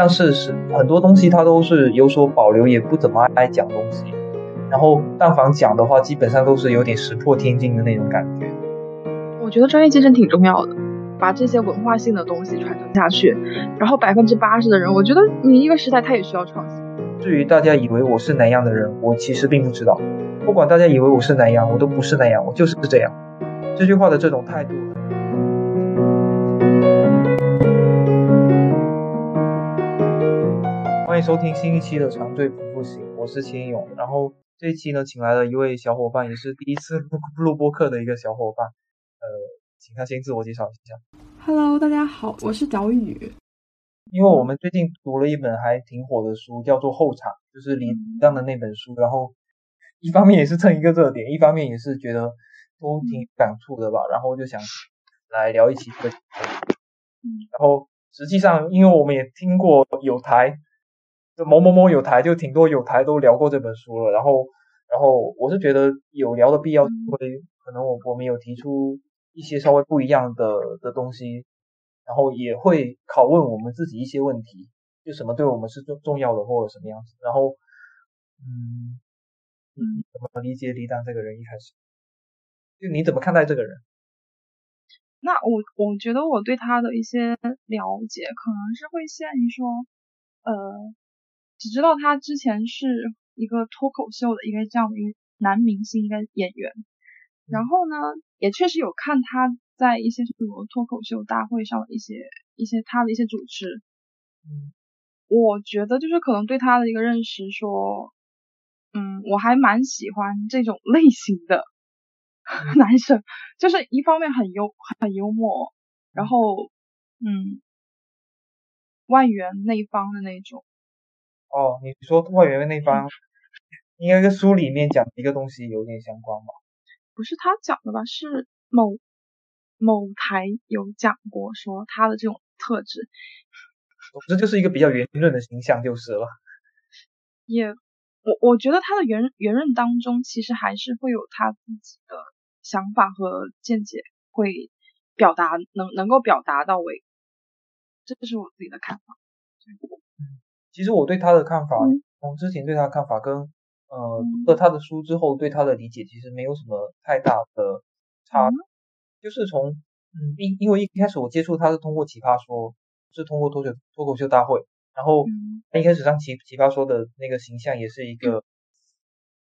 但是是很多东西他都是有所保留，也不怎么爱讲东西。然后但凡讲的话，基本上都是有点石破天惊的那种感觉。我觉得专业精神挺重要的，把这些文化性的东西传承下去。然后百分之八十的人，我觉得你一个时代他也需要创新。至于大家以为我是哪样的人，我其实并不知道。不管大家以为我是哪样，我都不是那样，我就是这样。这句话的这种态度。迎收听新一期的长醉不复醒，我是秦勇。然后这一期呢，请来了一位小伙伴，也是第一次录录播客的一个小伙伴。呃，请他先自我介绍一下。Hello，大家好，我是小雨。因为我们最近读了一本还挺火的书，叫做《后场》，就是李诞的那本书。然后一方面也是蹭一个热点，一方面也是觉得都挺感触的吧。然后就想来聊一期这个。然后实际上，因为我们也听过有台，就某某某有台，就挺多有台都聊过这本书了。然后，然后我是觉得有聊的必要，因为可能我我们有提出一些稍微不一样的的东西。然后也会拷问我们自己一些问题，就什么对我们是重重要的或者什么样子。然后，嗯嗯，怎么理解李诞这个人？一开始，就你怎么看待这个人？那我我觉得我对他的一些了解，可能是会限于说，呃，只知道他之前是一个脱口秀的一个这样的一个男明星，一个演员。然后呢，也确实有看他。在一些什么脱口秀大会上的一些一些他的一些主持，嗯，我觉得就是可能对他的一个认识说，嗯，我还蛮喜欢这种类型的 男生，就是一方面很幽很幽默，然后嗯，外圆内方的那种。哦，你说外圆内方，应该跟书里面讲的一个东西有点相关吧？不是他讲的吧？是某。某台有讲过，说他的这种特质，总之就是一个比较圆润的形象就是了。也，我我觉得他的圆圆润当中，其实还是会有他自己的想法和见解，会表达能能够表达到位。这是我自己的看法。嗯，其实我对他的看法，从之前对他的看法跟呃读了他的书之后对他的理解，其实没有什么太大的差。就是从嗯，因因为一开始我接触他是通过奇葩说，是通过脱口脱口秀大会，然后他一开始上奇奇葩说的那个形象也是一个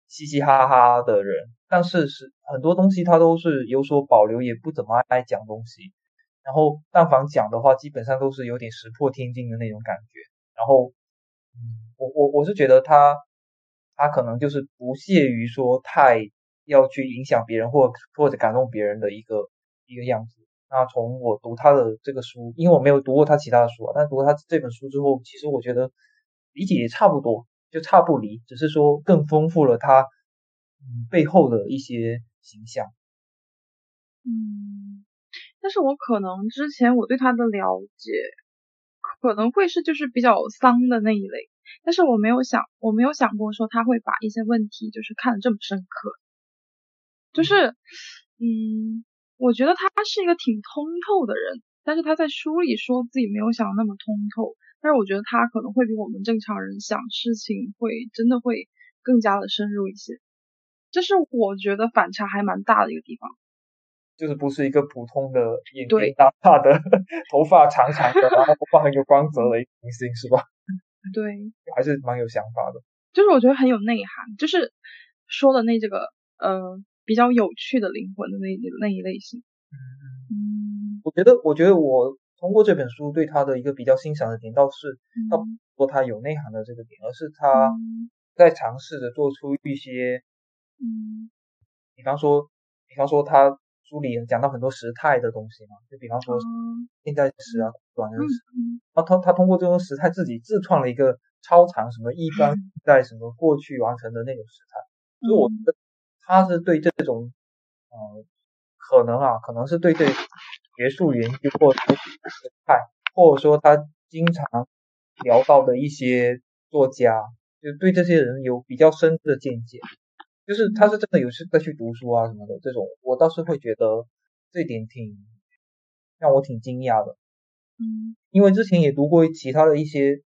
嘻嘻哈哈的人，但是是很多东西他都是有所保留，也不怎么爱讲东西，然后但凡讲的话，基本上都是有点石破天惊的那种感觉，然后嗯，我我我是觉得他他可能就是不屑于说太要去影响别人或或者感动别人的一个。一个样子。那从我读他的这个书，因为我没有读过他其他的书，但读他这本书之后，其实我觉得理解也差不多，就差不离，只是说更丰富了他嗯背后的一些形象。嗯，但是我可能之前我对他的了解可能会是就是比较丧的那一类，但是我没有想我没有想过说他会把一些问题就是看得这么深刻，就是嗯。我觉得他是一个挺通透的人，但是他在书里说自己没有想那么通透。但是我觉得他可能会比我们正常人想事情会真的会更加的深入一些，这是我觉得反差还蛮大的一个地方。就是不是一个普通的眼睛大大的、头发长长的，然后头发很有光泽的一个明星是吧？对，还是蛮有想法的。就是我觉得很有内涵，就是说的那这个呃。比较有趣的灵魂的那那一类型。嗯，我觉得，我觉得我通过这本书对他的一个比较欣赏的点，倒是倒不说他有内涵的这个点，而是他在尝试着做出一些，嗯，比方说，比方说他书里讲到很多时态的东西嘛，就比方说现在时啊、短的时，然后他他通过这种时态自己自创了一个超长什么一般在什么过去完成的那种时态，所以我觉得。他是对这种，呃，可能啊，可能是对对学术研究或者派，或者说他经常聊到的一些作家，就对这些人有比较深的见解。就是他是真的有是在去读书啊什么的这种，我倒是会觉得这点挺让我挺惊讶的。嗯，因为之前也读过其他的一些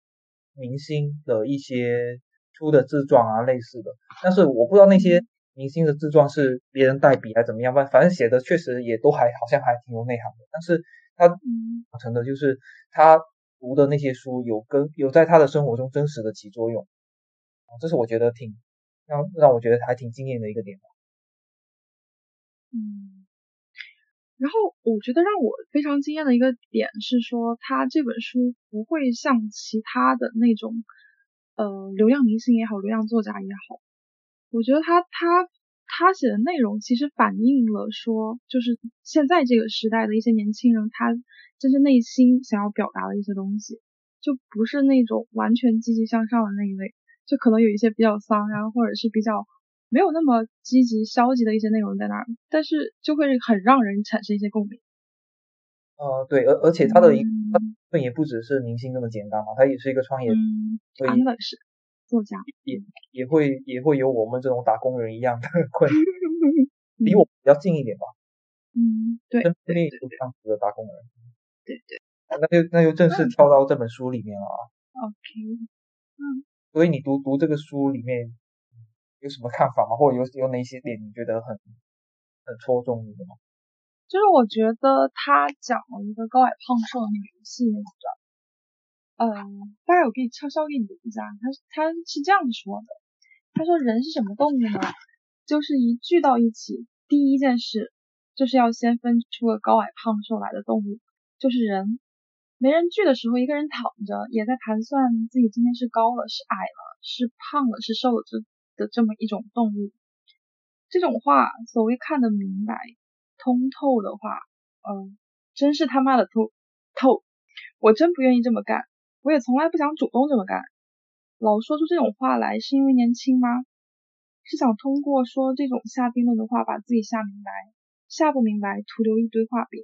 明星的一些出的自传啊，类似的，但是我不知道那些明星的自传是别人代笔还是怎么样，反反正写的确实也都还好像还挺有内涵的，但是他成的就是他读的那些书有跟有在他的生活中真实的起作用，这是我觉得挺让让我觉得还挺惊艳的一个点。嗯，然后我觉得让我非常惊艳的一个点是说，他这本书不会像其他的那种呃流量明星也好，流量作家也好，我觉得他他他写的内容其实反映了说，就是现在这个时代的一些年轻人他真正内心想要表达的一些东西，就不是那种完全积极向上的那一类，就可能有一些比较丧，然后或者是比较。没有那么积极、消极的一些内容在那儿，但是就会很让人产生一些共鸣。呃，对，而而且他的一他也不只是明星那么简单嘛，他也是一个创业，他本是作家，也也会也会有我们这种打工人一样的 困，离我比较近一点吧。嗯，对，身边也有这样子的打工人。对对，那就那就正式跳到这本书里面了啊。OK，嗯，所以你读读这个书里面。有什么看法吗？或者有有哪些点你觉得很很戳中你的吗？就是我觉得他讲了一个高矮胖瘦的那个游戏那个，嗯，大概我可以悄悄给你读一下，他他是这样说的，他说人是什么动物呢？就是一聚到一起，第一件事就是要先分出个高矮胖瘦来的动物，就是人。没人聚的时候，一个人躺着，也在盘算自己今天是高了，是矮了，是胖了，是瘦了，这。的这么一种动物，这种话所谓看得明白、通透的话，嗯，真是他妈的透透！我真不愿意这么干，我也从来不想主动这么干。老说出这种话来，是因为年轻吗？是想通过说这种下定论的话把自己下明白，下不明白，徒留一堆话饼。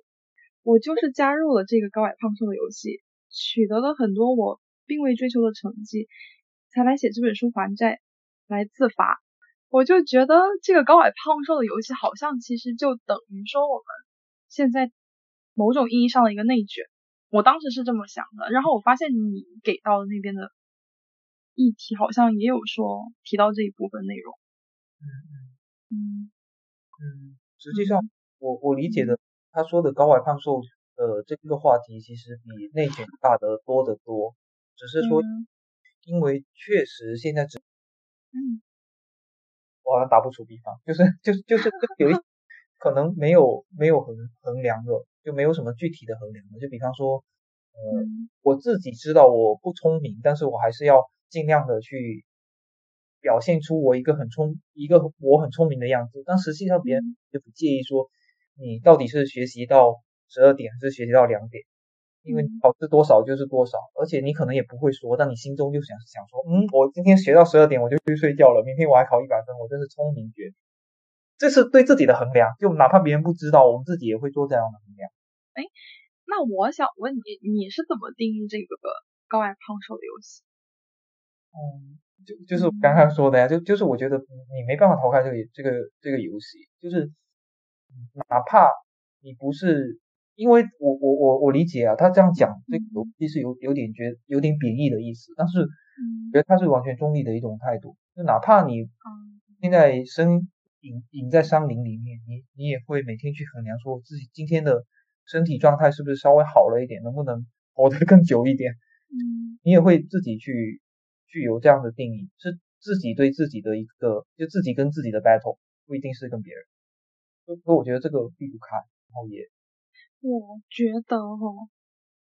我就是加入了这个高矮胖瘦的游戏，取得了很多我并未追求的成绩，才来写这本书还债。来自罚，我就觉得这个高矮胖瘦的游戏好像其实就等于说我们现在某种意义上的一个内卷，我当时是这么想的。然后我发现你给到的那边的议题好像也有说提到这一部分内容。嗯嗯嗯，实际上我我理解的他说的高矮胖瘦呃这个话题其实比内卷大得多得多，只是说因为确实现在只。嗯，我好像打不出比方，就是就是就是有一可能没有没有衡衡量的，就没有什么具体的衡量的。就比方说，呃，我自己知道我不聪明，但是我还是要尽量的去表现出我一个很聪一个我很聪明的样子。但实际上别人就不介意说你到底是学习到十二点还是学习到两点。因为考试多少就是多少，而且你可能也不会说，但你心中就想想说，嗯，我今天学到十二点我就去睡觉了，明天我还考一百分，我真是聪明绝顶。这是对自己的衡量，就哪怕别人不知道，我们自己也会做这样的衡量。哎，那我想问你，你是怎么定义这个高矮胖瘦的游戏？嗯，就就是我刚刚说的呀，就就是我觉得你没办法逃开这个这个这个游戏，就是哪怕你不是。因为我我我我理解啊，他这样讲这个逻辑是有有点觉有点贬义的意思，但是觉得他是完全中立的一种态度。就哪怕你现在身隐隐在山林里面，你你也会每天去衡量说自己今天的身体状态是不是稍微好了一点，能不能活得更久一点。嗯，你也会自己去去有这样的定义，是自己对自己的一个就自己跟自己的 battle，不一定是跟别人。所以我觉得这个避不开，然后也。我觉得哈，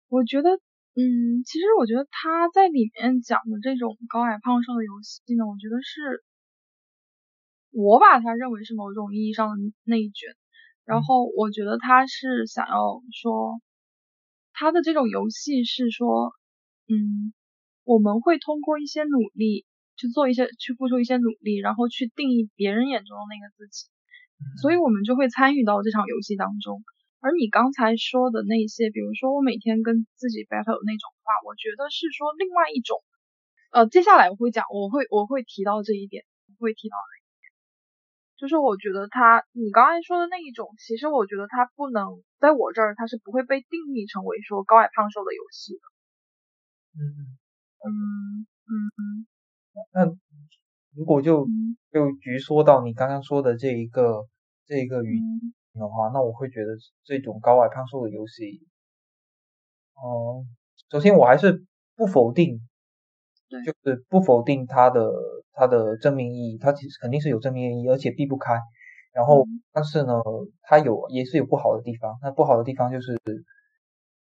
我觉得，嗯，其实我觉得他在里面讲的这种高矮胖瘦的游戏呢，我觉得是，我把它认为是某种意义上的内卷。然后我觉得他是想要说，他的这种游戏是说，嗯，我们会通过一些努力去做一些，去付出一些努力，然后去定义别人眼中的那个自己，所以我们就会参与到这场游戏当中。而你刚才说的那些，比如说我每天跟自己 battle 那种话，我觉得是说另外一种。呃，接下来我会讲，我会我会提到这一点，会提到这一点。就是我觉得他，你刚才说的那一种，其实我觉得它不能在我这儿，它是不会被定义成为说高矮胖瘦的游戏的。嗯嗯嗯嗯。那如果就就局说到你刚刚说的这一个这一个语的话，那我会觉得这种高矮胖瘦的游戏，哦，首先我还是不否定，就是不否定它的它的正面意义，它其实肯定是有正面意义，而且避不开。然后，但是呢，它有也是有不好的地方。那不好的地方就是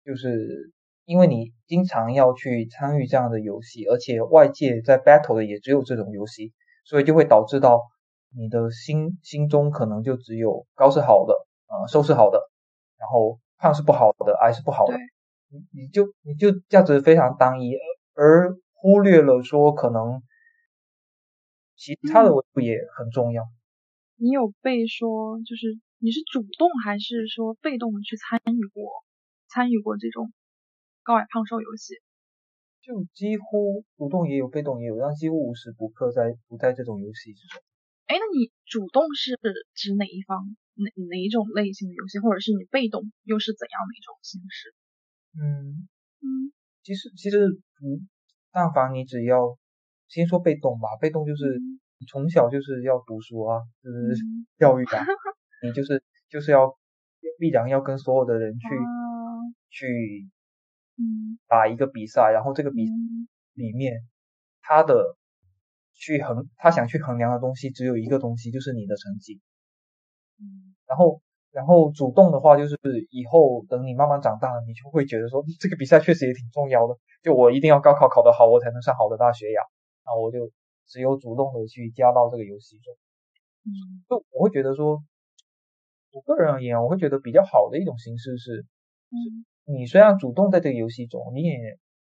就是。因为你经常要去参与这样的游戏，而且外界在 battle 的也只有这种游戏，所以就会导致到你的心心中可能就只有高是好的，呃，瘦是好的，然后胖是不好的，矮是不好的，你你就你就价值非常单一，而忽略了说可能其他的维度也很重要。你有被说就是你是主动还是说被动的去参与过参与过这种？高矮胖瘦游戏，就几乎主动也有，被动也有，但几乎无时不刻在不在这种游戏之中。哎，那你主动是指哪一方，哪哪一种类型的游戏，或者是你被动又是怎样的一种形式？嗯嗯，其实其实嗯，但凡你只要先说被动吧，被动就是你从小就是要读书啊，就是 教育啊，你就是就是要必然要跟所有的人去去。嗯，打一个比赛，然后这个比里面他的去衡，他想去衡量的东西只有一个东西，就是你的成绩。嗯，然后然后主动的话，就是以后等你慢慢长大，你就会觉得说 这个比赛确实也挺重要的，就我一定要高考考得好，我才能上好的大学呀。那我就只有主动的去加到这个游戏中。嗯，就我会觉得说，我个人而言，我会觉得比较好的一种形式是，嗯。你虽然主动在这个游戏中，你也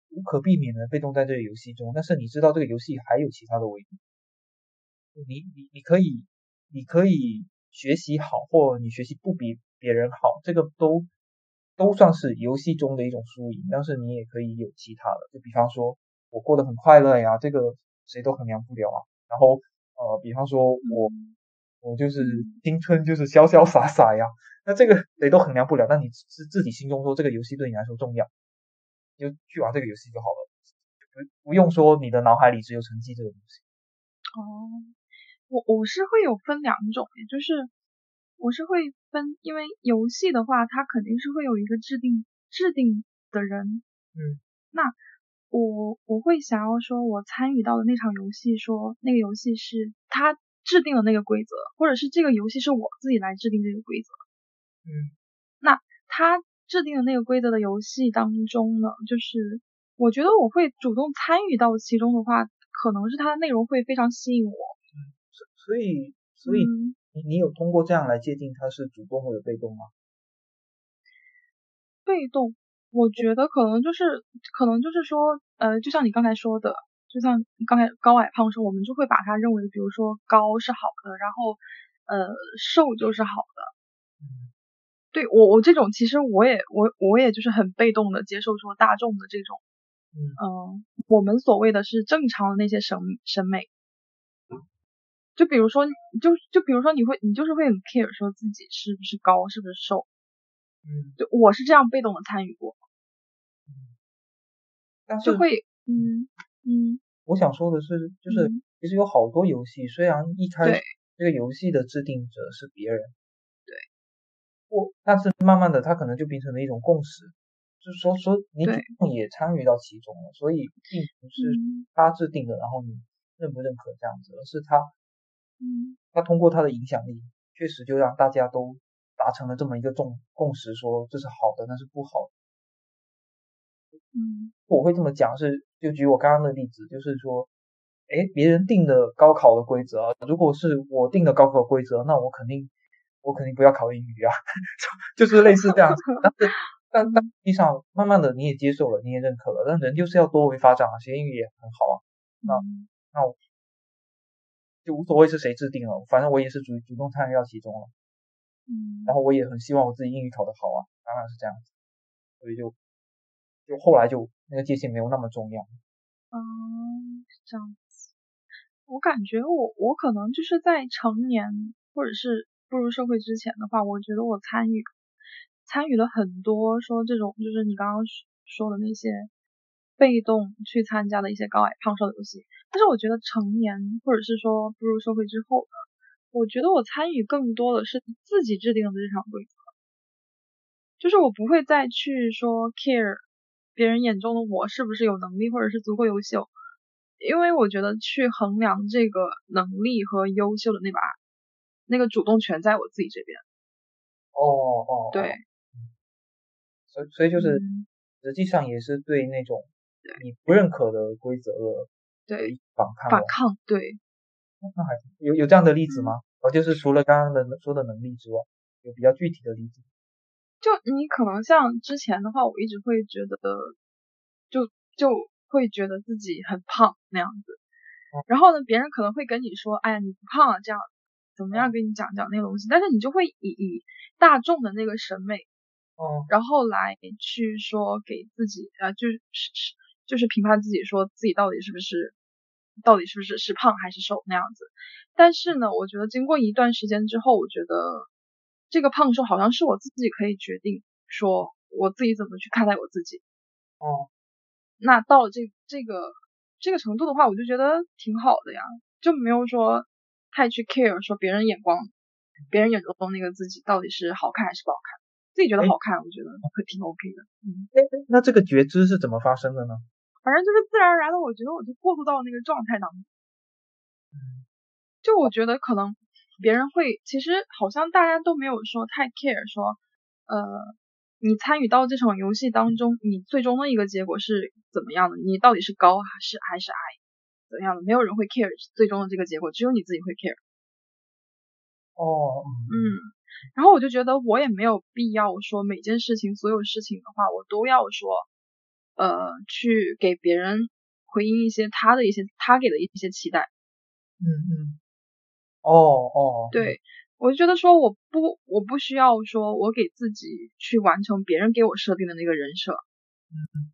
无可避免的被动在这个游戏中，但是你知道这个游戏还有其他的维度，你你你可以你可以学习好，或你学习不比别人好，这个都都算是游戏中的一种输赢，但是你也可以有其他的，就比方说我过得很快乐呀，这个谁都衡量不了啊。然后呃，比方说我我就是青春就是潇潇洒洒呀。那这个谁都衡量不了，那你自自己心中说这个游戏对你来说重要，就去玩这个游戏就好了，不不用说你的脑海里只有成绩这个东西。哦，我我是会有分两种，就是我是会分，因为游戏的话，它肯定是会有一个制定制定的人，嗯，那我我会想要说，我参与到的那场游戏，说那个游戏是他制定的那个规则，或者是这个游戏是我自己来制定这个规则。嗯，那他制定的那个规则的游戏当中呢，就是我觉得我会主动参与到其中的话，可能是它的内容会非常吸引我。嗯，所以所以你你有通过这样来界定它是主动或者被动吗？被动，我觉得可能就是可能就是说，呃，就像你刚才说的，就像刚才高矮胖瘦，我们就会把它认为，比如说高是好的，然后呃瘦就是好的。对我我这种其实我也我我也就是很被动的接受说大众的这种，嗯，我们所谓的是正常的那些审审美，就比如说就就比如说你会你就是会很 care 说自己是不是高是不是瘦，嗯，就我是这样被动的参与过，但是就会嗯嗯，我想说的是就是其实有好多游戏虽然一开始这个游戏的制定者是别人。但是慢慢的，它可能就变成了一种共识，就是说说你主动也参与到其中了，所以并不是他制定的，然后你认不认可这样子，而是他，嗯，他通过他的影响力，确实就让大家都达成了这么一个共共识，说这是好的，那是不好的。嗯，我会这么讲是，就举我刚刚的例子，就是说，哎，别人定的高考的规则，如果是我定的高考规则，那我肯定。我肯定不要考英语啊，就是类似这样子。但是，但但实际上，慢慢的你也接受了，你也认可了。但人就是要多维发展啊，学英语也很好啊。那那我就无所谓是谁制定了，反正我也是主主动参与到其中了。嗯。然后我也很希望我自己英语考得好啊，当然是这样子。所以就就后来就那个界限没有那么重要。嗯，是这样子。我感觉我我可能就是在成年。或者是步入社会之前的话，我觉得我参与参与了很多说这种就是你刚刚说的那些被动去参加的一些高矮胖瘦的游戏。但是我觉得成年或者是说步入社会之后呢，我觉得我参与更多的是自己制定的日常规则，就是我不会再去说 care 别人眼中的我是不是有能力或者是足够优秀。因为我觉得去衡量这个能力和优秀的那把那个主动权在我自己这边。哦哦，对，所以所以就是实际上也是对那种你不认可的规则对反抗反抗，对。那还有有这样的例子吗？哦，就是除了刚刚的说的能力之外，有比较具体的例子。就你可能像之前的话，我一直会觉得，就就。会觉得自己很胖那样子，然后呢，别人可能会跟你说，哎呀，你不胖啊，这样怎么样跟你讲讲那个东西，但是你就会以以大众的那个审美，嗯，然后来去说给自己，呃，就是是就是评判自己，说自己到底是不是到底是不是是胖还是瘦那样子。但是呢，我觉得经过一段时间之后，我觉得这个胖瘦好像是我自己可以决定，说我自己怎么去看待我自己，哦。那到了这这个这个程度的话，我就觉得挺好的呀，就没有说太去 care 说别人眼光，别人眼中那个自己到底是好看还是不好看，自己觉得好看，我觉得会挺 OK 的。嗯，那这个觉知是怎么发生的呢？反正就是自然而然的，我觉得我就过渡到那个状态当中。嗯，就我觉得可能别人会，其实好像大家都没有说太 care 说，呃。你参与到这场游戏当中，你最终的一个结果是怎么样的？你到底是高还是还是矮？怎样的？没有人会 care 最终的这个结果，只有你自己会 care。哦，嗯，然后我就觉得我也没有必要说每件事情、所有事情的话，我都要说，呃，去给别人回应一些他的一些他给的一些期待。嗯嗯。哦哦。对。我就觉得说我不我不需要说我给自己去完成别人给我设定的那个人设，嗯，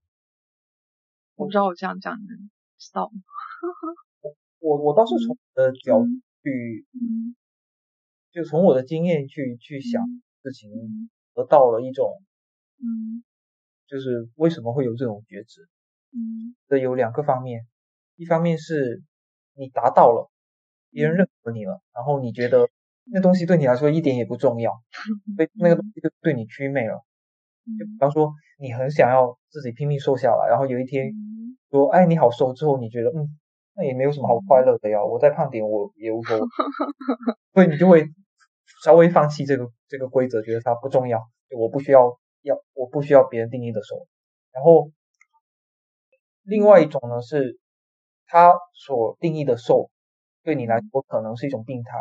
我不知道我这样讲你们知道吗？我我倒是从我的角度去，就从我的经验去去想事情，得到了一种，嗯，就是为什么会有这种觉知，嗯，的有两个方面，一方面是你达到了，别人认可你了，然后你觉得。那东西对你来说一点也不重要，所以那个东西就对你祛魅了。就比方说，你很想要自己拼命瘦下来，然后有一天说，哎，你好瘦之后，你觉得，嗯，那也没有什么好快乐的呀，我再胖点我也无所谓，所以你就会稍微放弃这个这个规则，觉得它不重要，我不需要要我不需要别人定义的瘦。然后另外一种呢，是他所定义的瘦，对你来说可能是一种病态。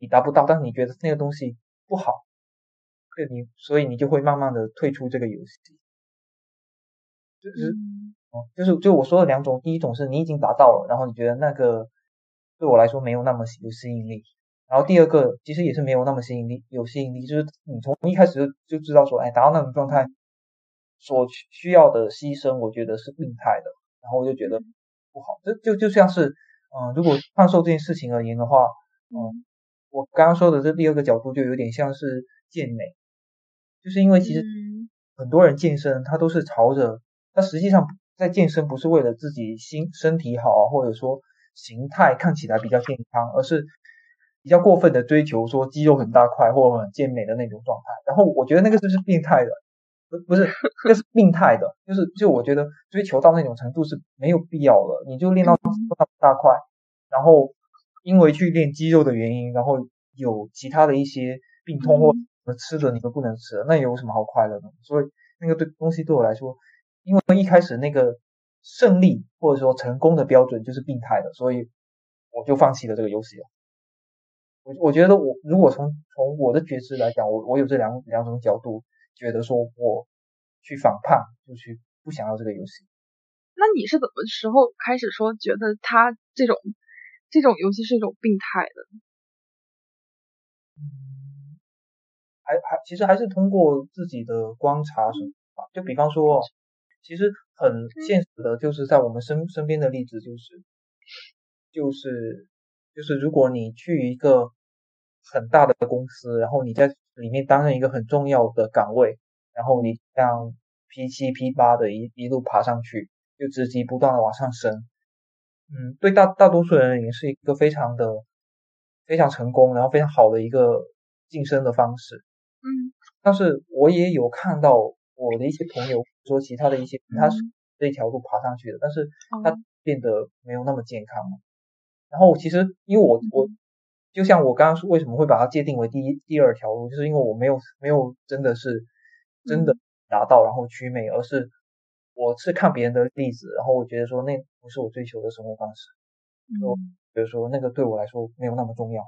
你达不到，但是你觉得那个东西不好，对你，所以你就会慢慢的退出这个游戏。就是，哦，就是就我说的两种，第一种是你已经达到了，然后你觉得那个对我来说没有那么有吸引力，然后第二个其实也是没有那么吸引力，有吸引力就是你从一开始就就知道说，哎，达到那种状态所需要的牺牲，我觉得是病态的，然后我就觉得不好。这就就像是，嗯，如果胖瘦这件事情而言的话，嗯。我刚刚说的这第二个角度就有点像是健美，就是因为其实很多人健身，他都是朝着他实际上在健身不是为了自己心身体好啊，或者说形态看起来比较健康，而是比较过分的追求说肌肉很大块或者很健美的那种状态。然后我觉得那个就是病态的，不不是，那是病态的，就是就我觉得追求到那种程度是没有必要的，你就练到大块，然后。因为去练肌肉的原因，然后有其他的一些病痛或什么吃的你都不能吃，那有什么好快乐的？所以那个对东西对我来说，因为一开始那个胜利或者说成功的标准就是病态的，所以我就放弃了这个游戏了。我我觉得我如果从从我的觉知来讲，我我有这两两种角度，觉得说我去反叛，就去不想要这个游戏。那你是怎么时候开始说觉得他这种？这种游戏是一种病态的，嗯，还还其实还是通过自己的观察什么就比方说，其实很现实的，就是在我们身身边的例子，就是就是就是，如果你去一个很大的公司，然后你在里面担任一个很重要的岗位，然后你像 P 七 P 八的一一路爬上去，就职级不断的往上升，嗯，对大大多数人也是一个非常的非常成功，然后非常好的一个晋升的方式，嗯，但是我也有看到我的一些朋友说其他的一些他是这一条路爬上去的，但是他变得没有那么健康了。然后其实因为我我就像我刚刚说为什么会把它界定为第一第二条路，就是因为我没有没有真的是真的达到然后趋美，而是我是看别人的例子，然后我觉得说那不是我追求的生活方式，就比如说那个对我来说没有那么重要，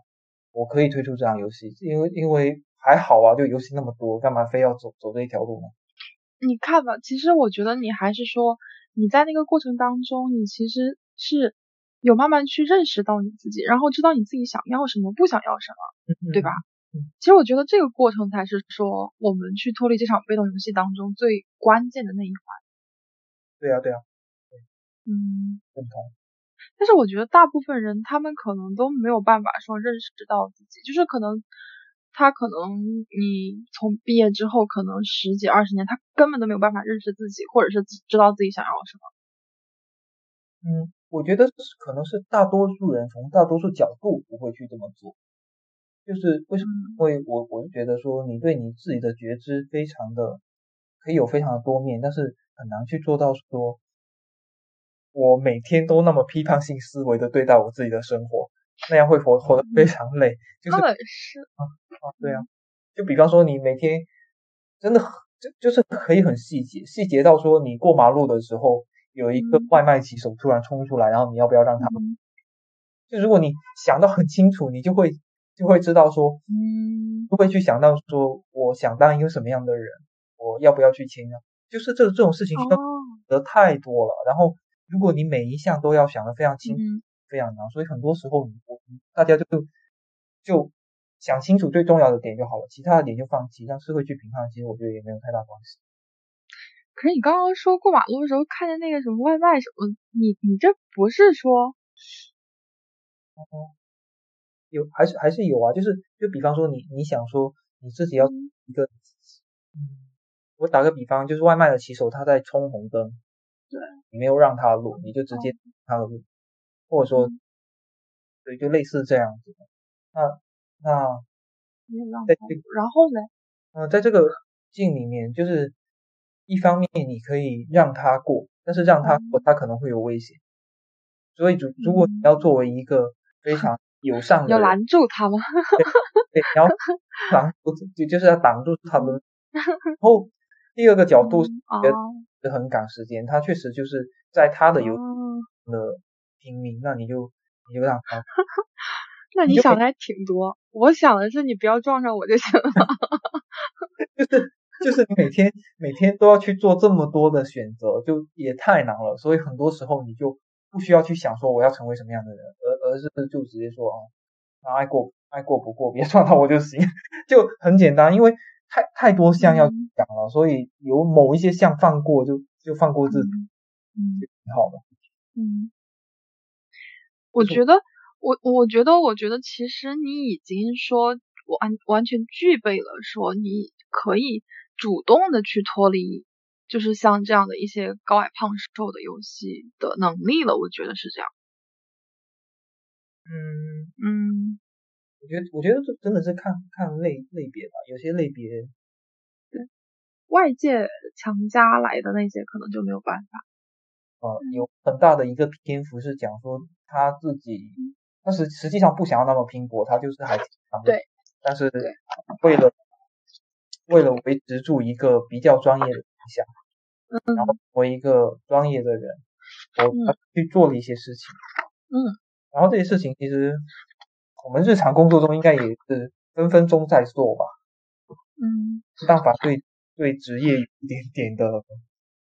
我可以推出这样游戏，因为因为还好啊，就游戏那么多，干嘛非要走走这一条路呢？你看吧，其实我觉得你还是说你在那个过程当中，你其实是。有慢慢去认识到你自己，然后知道你自己想要什么，不想要什么，对吧？其实我觉得这个过程才是说我们去脱离这场被动游戏当中最关键的那一环。对呀，对呀，嗯，认同。但是我觉得大部分人他们可能都没有办法说认识到自己，就是可能他可能你从毕业之后可能十几二十年，他根本都没有办法认识自己，或者是知道自己想要什么。嗯。我觉得可能是大多数人从大多数角度不会去这么做，就是为什么？因为我我是觉得说你对你自己的觉知非常的可以有非常的多面，但是很难去做到说，我每天都那么批判性思维的对待我自己的生活，那样会活活得非常累。就是是啊啊对啊，就比方说你每天真的很就就是可以很细节，细节到说你过马路的时候。有一个外卖骑手突然冲出来，然后你要不要让他？就如果你想到很清楚，你就会就会知道说，嗯，就会去想到说，我想当一个什么样的人，我要不要去签啊？就是这这种事情需要得太多了。然后如果你每一项都要想的非常清，非常难，所以很多时候你我大家就就想清楚最重要的点就好了，其他的点就放弃，让社会去评判，其实我觉得也没有太大关系。可是你刚刚说过马路的时候看见那个什么外卖什么，你你这不是说，有还是还是有啊？就是就比方说你你想说你自己要一个，嗯，我打个比方，就是外卖的骑手他在冲红灯，对，你没有让他路，你就直接他的路，或者说，对，就类似这样子。那那，在然后呢？嗯，在这个境里面就是。一方面你可以让他过，但是让他过他可能会有危险，所以如如果你要作为一个非常友善的，要拦住他吗？对，然后挡住就就是要挡住他们。然后第二个角度是很赶时间，他确实就是在他的游的拼命，那你就 你就让他。那你想的还挺多，我想的是你不要撞上我就行了。就是。就是你每天每天都要去做这么多的选择，就也太难了。所以很多时候你就不需要去想说我要成为什么样的人，而而是就直接说啊，那爱过爱过不过，别撞到我就行，就很简单。因为太太多项要讲了，所以有某一些项放过就就放过自己，嗯，挺好的。嗯，我觉得我我觉得我觉得其实你已经说完完全具备了说你可以。主动的去脱离，就是像这样的一些高矮胖瘦的游戏的能力了，我觉得是这样。嗯嗯，我觉得我觉得这真的是看看类类别吧，有些类别对外界强加来的那些可能就没有办法。呃，有很大的一个篇幅是讲说他自己，但是实际上不想要那么拼搏，他就是还对，但是为了。为了维持住一个比较专业的形象，嗯，然后为一个专业的人，我去做了一些事情，嗯，然后这些事情其实我们日常工作中应该也是分分钟在做吧，嗯，没办法对对职业有一点点的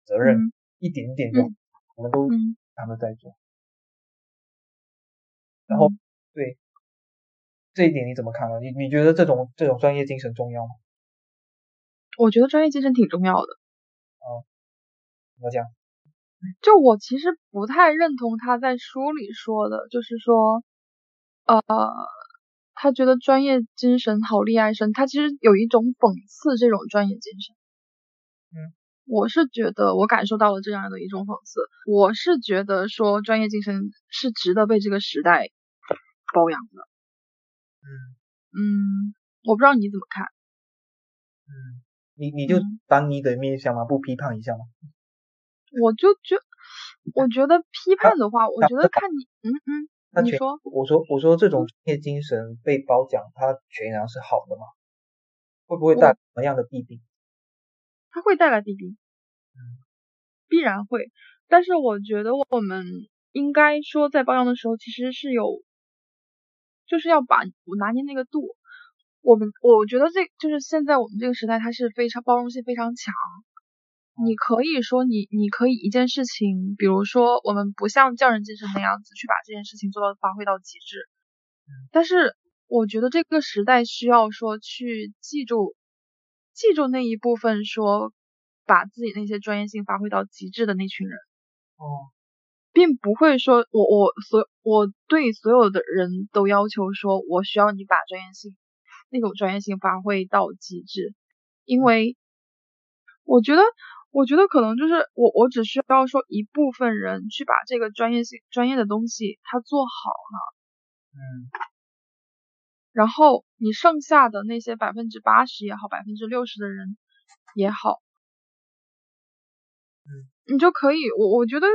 责任，一点点就我们都他们在做，然后对这一点你怎么看呢？你你觉得这种这种专业精神重要吗？我觉得专业精神挺重要的。哦，怎么讲？就我其实不太认同他在书里说的，就是说，呃，他觉得专业精神好厉害深，他其实有一种讽刺这种专业精神。嗯，我是觉得我感受到了这样的一种讽刺，我是觉得说专业精神是值得被这个时代包养的。嗯嗯，我不知道你怎么看。嗯，你你就当你的面向吗，不批判一下吗？我就觉，我觉得批判的话，我觉得看你，嗯嗯，你说，我说我说这种专业精神被褒奖，它全然是好的吗？会不会带什么样的弊病？它会带来弊病，嗯，必然会。但是我觉得我们应该说在包养的时候，其实是有，就是要把拿捏那个度。我们我觉得这就是现在我们这个时代，它是非常包容性非常强。你可以说你你可以一件事情，比如说我们不像匠人精神那样子去把这件事情做到发挥到极致，但是我觉得这个时代需要说去记住记住那一部分说把自己那些专业性发挥到极致的那群人，哦，并不会说我我所我对所有的人都要求说我需要你把专业性那种专业性发挥到极致，因为我觉得。我觉得可能就是我，我只需要说一部分人去把这个专业性、专业的东西他做好了，嗯，然后你剩下的那些百分之八十也好，百分之六十的人也好，嗯，你就可以，我我觉得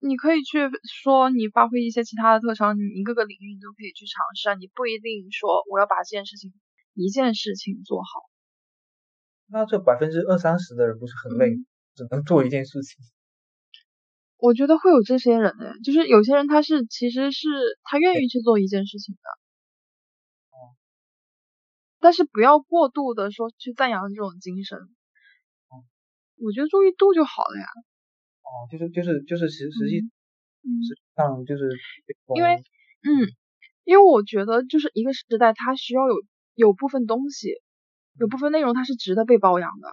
你可以去说你发挥一些其他的特长，你各个个领域你都可以去尝试啊，你不一定说我要把这件事情一件事情做好。那这百分之二三十的人不是很累？只能做一件事情，我觉得会有这些人哎，就是有些人他是其实是他愿意去做一件事情的，哦，但是不要过度的说去赞扬这种精神，哦，我觉得注意度就好了呀，哦，就是就是就是实实际实际上就是因为嗯，因为我觉得就是一个时代它需要有有部分东西，有部分内容它是值得被包养的。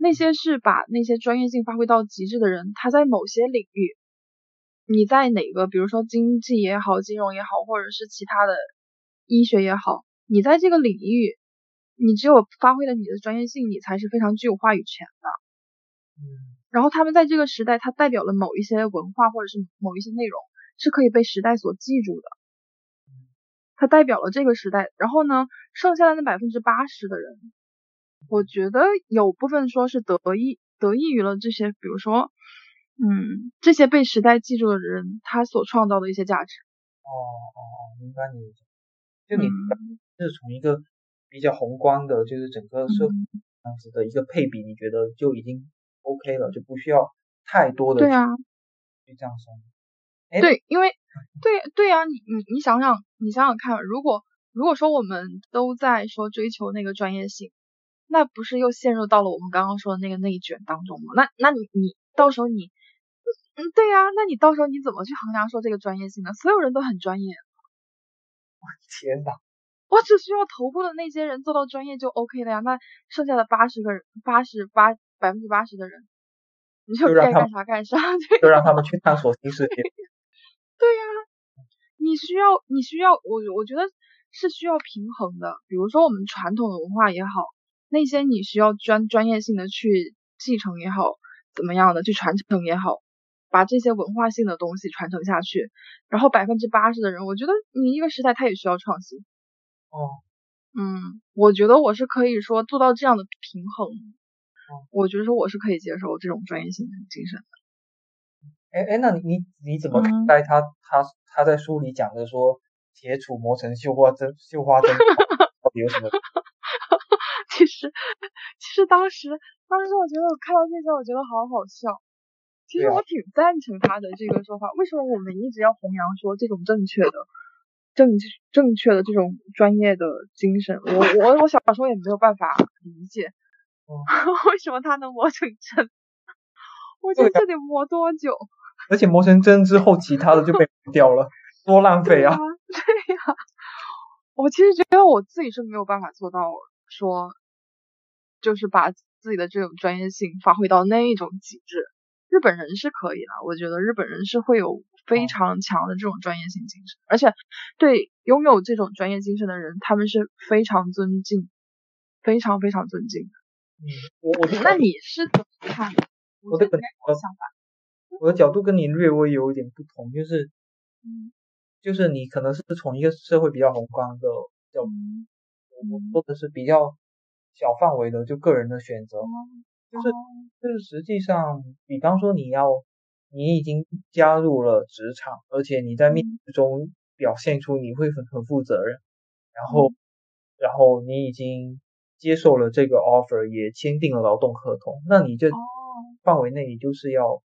那些是把那些专业性发挥到极致的人，他在某些领域，你在哪个，比如说经济也好，金融也好，或者是其他的医学也好，你在这个领域，你只有发挥了你的专业性，你才是非常具有话语权的。嗯。然后他们在这个时代，它代表了某一些文化或者是某一些内容，是可以被时代所记住的。它代表了这个时代。然后呢，剩下的那百分之八十的人。我觉得有部分说是得益得益于了这些，比如说，嗯，这些被时代记住的人，他所创造的一些价值。哦哦哦，明白你，就你是从一个比较宏观的，就是整个社会这样子的一个配比，你觉得就已经 OK 了，就不需要太多的对啊，去这样说。对，因为对对啊，你你你想想，你想想看，如果如果说我们都在说追求那个专业性。那不是又陷入到了我们刚刚说的那个内卷当中吗？那那你你到时候你，嗯对呀，那你到时候你怎么去衡量说这个专业性呢？所有人都很专业。我 天呐，我只需要头部的那些人做到专业就 OK 了呀。那剩下的八十个人，八十八百分之八十的人，你就该干啥干啥，对就让他们去探索新世界。对呀，你需要你需要我我觉得是需要平衡的。比如说我们传统的文化也好。那些你需要专专业性的去继承也好，怎么样的去传承也好，把这些文化性的东西传承下去。然后百分之八十的人，我觉得你一个时代他也需要创新。哦，嗯，我觉得我是可以说做到这样的平衡。哦，我觉得说我是可以接受这种专业性的精神的。哎哎，那你你你怎么看待他他他在书里讲的说铁杵磨成绣花针，绣花针 到底有什么？其实，其实当时，当时我觉得我看到这些，我觉得好好笑。其实我挺赞成他的这个说法。为什么我们一直要弘扬说这种正确的、正正确的这种专业的精神？我我我小时候也没有办法理解，为什么他能磨成针？我觉得这得磨多久？而且磨成针之后，其他的就被掉了，多浪费啊！对呀，我其实觉得我自己是没有办法做到。说，就是把自己的这种专业性发挥到那一种极致。日本人是可以的，我觉得日本人是会有非常强的这种专业性精神，而且对拥有这种专业精神的人，他们是非常尊敬，非常非常尊敬的。嗯，我我那你是怎么看？我的本我想法，我的角度跟你略微有一点不同，就是，嗯，就是你可能是从一个社会比较宏观的角度，我说的是比较小范围的，就个人的选择，就是就是实际上，比方说你要。你已经加入了职场，而且你在面试中表现出你会很很负责任，然后，然后你已经接受了这个 offer，也签订了劳动合同，那你就范围内你就是要，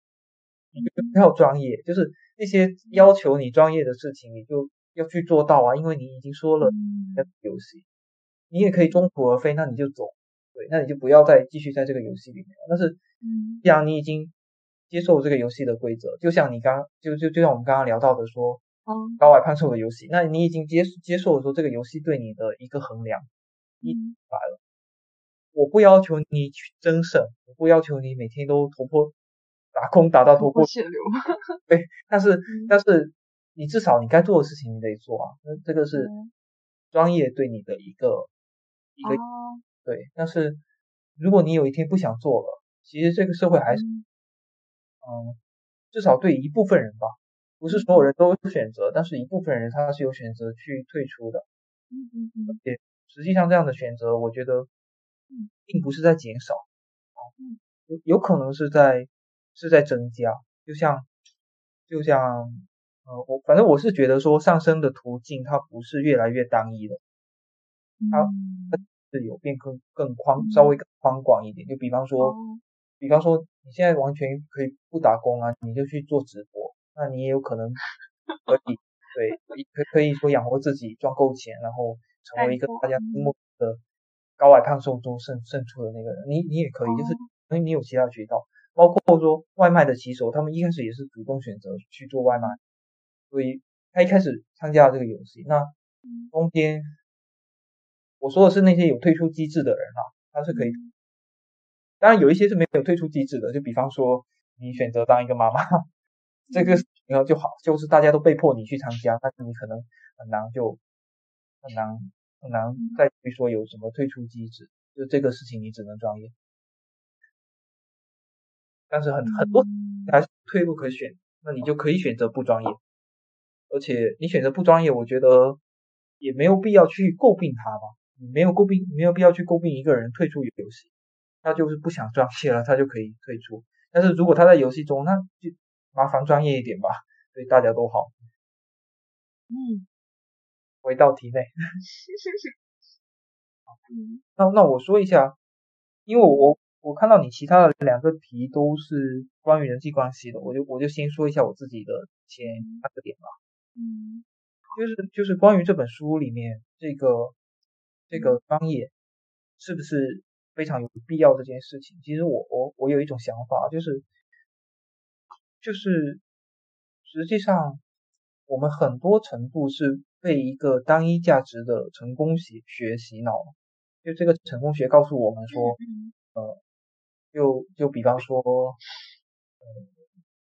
你就要专业，就是那些要求你专业的事情，你就要去做到啊，因为你已经说了游戏，你也可以中途而废，那你就走，对，那你就不要再继续在这个游戏里面了。但是，既然你已经接受这个游戏的规则，就像你刚就就就像我们刚刚聊到的说，高矮胖瘦的游戏，那你已经接接受了说这个游戏对你的一个衡量，一来了，我不要求你去争胜，我不要求你每天都突破打空打到突破血流，对，但是 但是你至少你该做的事情你得做啊，那这个是专业对你的一个一个对，但是如果你有一天不想做了，其实这个社会还是。嗯，至少对一部分人吧，不是所有人都有选择，但是一部分人他是有选择去退出的。嗯嗯嗯。而且实际上这样的选择，我觉得，并不是在减少，有有可能是在是在增加。就像就像呃，我反正我是觉得说上升的途径它不是越来越单一的，它它是有变更更宽，稍微更宽广一点。就比方说。比方说，你现在完全可以不打工啊，你就去做直播，那你也有可能可以对，可可以说养活自己，赚够钱，然后成为一个大家心目的高矮胖瘦中胜胜出的那个人。你你也可以，就是因为你有其他渠道，包括说外卖的骑手，他们一开始也是主动选择去做外卖，所以他一开始参加了这个游戏。那中间我说的是那些有退出机制的人啊，他是可以。当然有一些是没有退出机制的，就比方说你选择当一个妈妈，这个然后就好，就是大家都被迫你去参加，但是你可能很难就很难很难再去说有什么退出机制，就这个事情你只能专业。但是很很多还是退路可选，那你就可以选择不专业，而且你选择不专业，我觉得也没有必要去诟病他吧，没有诟病没有必要去诟病一个人退出游戏。他就是不想装卸了，他就可以退出。但是如果他在游戏中，那就麻烦专业一点吧，对大家都好。嗯，回到题内。那那我说一下，因为我我看到你其他的两个题都是关于人际关系的，我就我就先说一下我自己的前三个点吧。嗯，就是就是关于这本书里面这个这个专业是不是？非常有必要这件事情，其实我我我有一种想法，就是就是实际上我们很多程度是被一个单一价值的成功学学洗脑了。就这个成功学告诉我们说，呃，就就比方说，呃，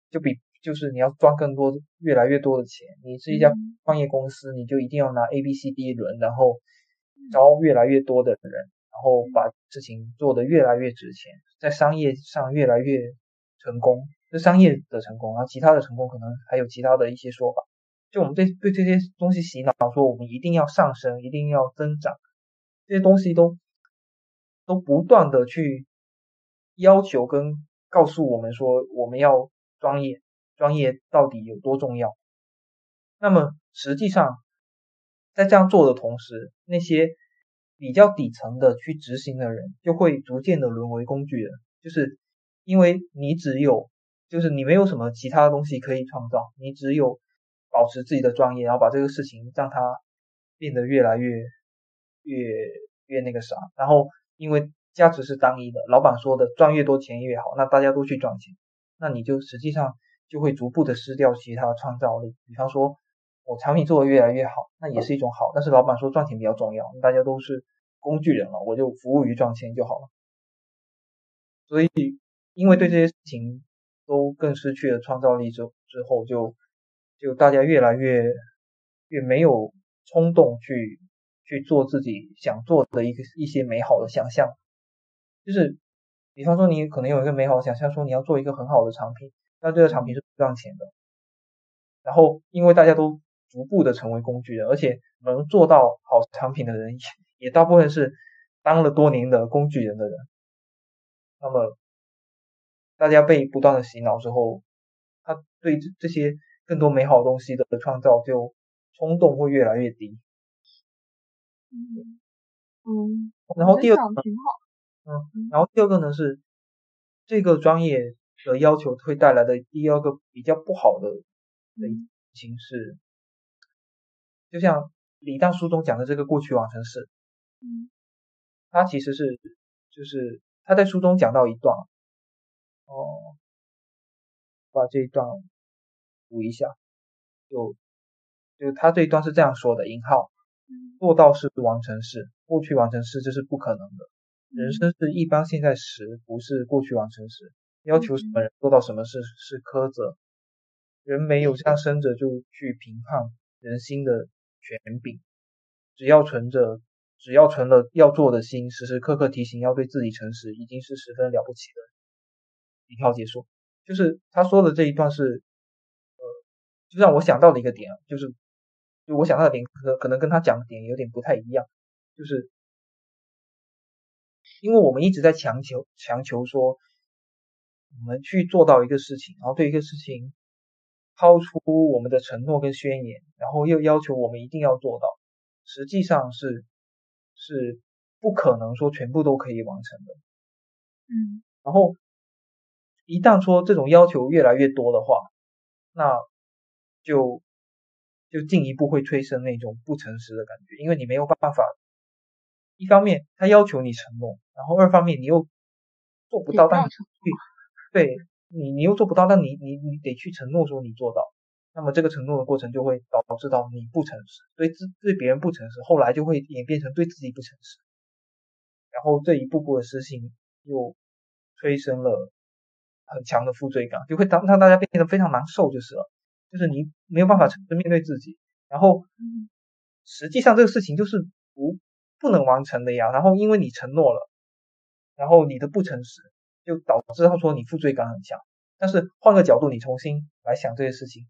就比就是你要赚更多、越来越多的钱，你是一家创业公司，你就一定要拿 A、B、C、D 轮，然后招越来越多的人。然后把事情做得越来越值钱，在商业上越来越成功，这商业的成功，然后其他的成功可能还有其他的一些说法。就我们对对这些东西洗脑，说我们一定要上升，一定要增长，这些东西都都不断的去要求跟告诉我们说我们要专业，专业到底有多重要。那么实际上在这样做的同时，那些比较底层的去执行的人，就会逐渐的沦为工具人，就是因为你只有，就是你没有什么其他的东西可以创造，你只有保持自己的专业，然后把这个事情让它变得越来越越越那个啥，然后因为价值是单一的，老板说的赚越多钱越好，那大家都去赚钱，那你就实际上就会逐步的失掉其他的创造力，比方说。我产品做的越来越好，那也是一种好。但是老板说赚钱比较重要，大家都是工具人了，我就服务于赚钱就好了。所以，因为对这些事情都更失去了创造力之之后，就就大家越来越越没有冲动去去做自己想做的一个一些美好的想象，就是比方说你可能有一个美好的想象，说你要做一个很好的产品，那这个产品是不赚钱的，然后因为大家都逐步的成为工具人，而且能做到好产品的人也也大部分是当了多年的工具人的人，那么大家被不断的洗脑之后，他对这这些更多美好东西的创造就冲动会越来越低。嗯嗯，然后第二个，嗯，然后第二个呢是这个专业的要求会带来的第二个比较不好的的形式，就像李诞书中讲的这个过去往成式，嗯，他其实是就是他在书中讲到一段，哦，把这一段补一下，就就他这一段是这样说的：引号。做到是完成式，过去完成式这是不可能的。人生是一般现在时，不是过去完成时。要求什么人做到什么事是苛责。人没有像生者就去评判人心的权柄。只要存着，只要存了要做的心，时时刻刻提醒要对自己诚实，已经是十分了不起的。一条结束，就是他说的这一段是，呃，就让我想到了一个点，就是。就我想到的点可可能跟他讲的点有点不太一样，就是因为我们一直在强求强求说我们去做到一个事情，然后对一个事情抛出我们的承诺跟宣言，然后又要求我们一定要做到，实际上是是不可能说全部都可以完成的。嗯，然后一旦说这种要求越来越多的话，那就。就进一步会催生那种不诚实的感觉，因为你没有办法，一方面他要求你承诺，然后二方面你又做不到，但你去，对你你又做不到，那你你你得去承诺说你做到，那么这个承诺的过程就会导致到你不诚实，对自对别人不诚实，后来就会演变成对自己不诚实，然后这一步步的事情又催生了很强的负罪感，就会当让大家变得非常难受就是了。就是你没有办法诚实面对自己，然后实际上这个事情就是不不能完成的呀。然后因为你承诺了，然后你的不诚实就导致他说你负罪感很强。但是换个角度，你重新来想这些事情，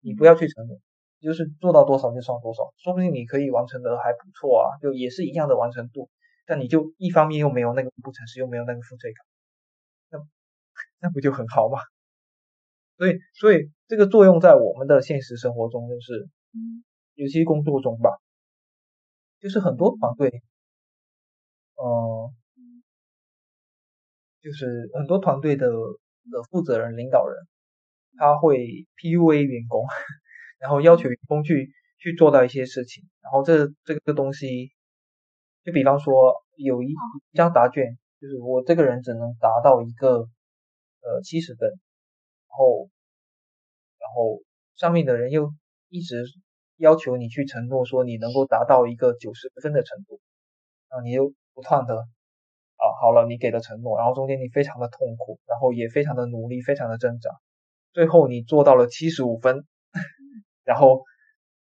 你不要去承诺，就是做到多少就算多少，说不定你可以完成的还不错啊，就也是一样的完成度。但你就一方面又没有那个不诚实，又没有那个负罪感，那那不就很好吗？所以，所以这个作用在我们的现实生活中，就是，尤其工作中吧，就是很多团队，呃，就是很多团队的的负责人、领导人，他会 PUA 员工，然后要求员工去去做到一些事情，然后这这个东西，就比方说有一一张答卷，就是我这个人只能达到一个呃七十分。然后，然后上面的人又一直要求你去承诺说你能够达到一个九十分的程度，啊，你又不断的啊，好了，你给了承诺，然后中间你非常的痛苦，然后也非常的努力，非常的挣扎，最后你做到了七十五分，然后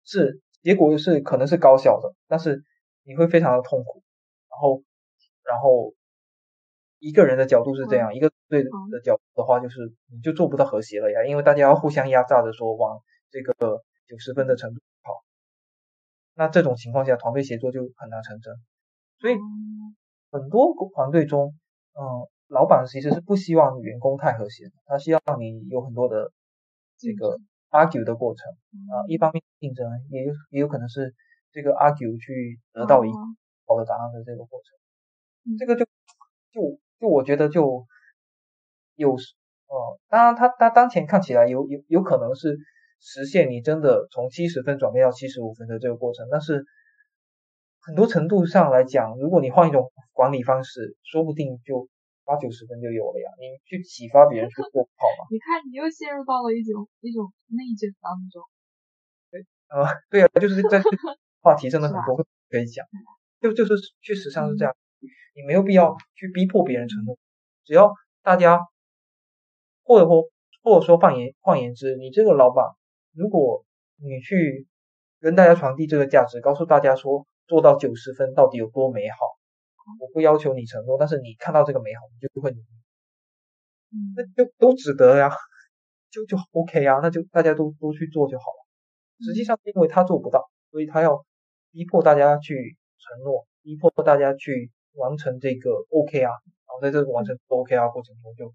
是结果是可能是高效的，但是你会非常的痛苦，然后，然后。一个人的角度是这样，一个队的角度的话，就是你就做不到和谐了呀，因为大家要互相压榨着说往这个九十分的程度跑，那这种情况下团队协作就很难成真。所以很多团队中，嗯，老板其实是不希望员工太和谐的，他希望你有很多的这个 argue 的过程啊，一方面竞争，也有也有可能是这个 argue 去得到一个好的答案的这个过程，这个就就。就我觉得就有哦，当然他他当前看起来有有有可能是实现你真的从七十分转变到七十五分的这个过程，但是很多程度上来讲，如果你换一种管理方式，说不定就八九十分就有了呀。你去启发别人去做好吗？你看，你又陷入到了一种一种内卷当中。对，呃，对啊，就是在话题真的很多可以讲，就就是确实上是这样。你没有必要去逼迫别人承诺，只要大家，或者或或者说换言换言之，你这个老板，如果你去跟大家传递这个价值，告诉大家说做到九十分到底有多美好，我不要求你承诺，但是你看到这个美好，你就会努力，那就都值得呀，就就 OK 啊，那就大家都都去做就好了。实际上，因为他做不到，所以他要逼迫大家去承诺，逼迫大家去完成这个 OK 啊，然后在这个完成 OK 啊过程中，就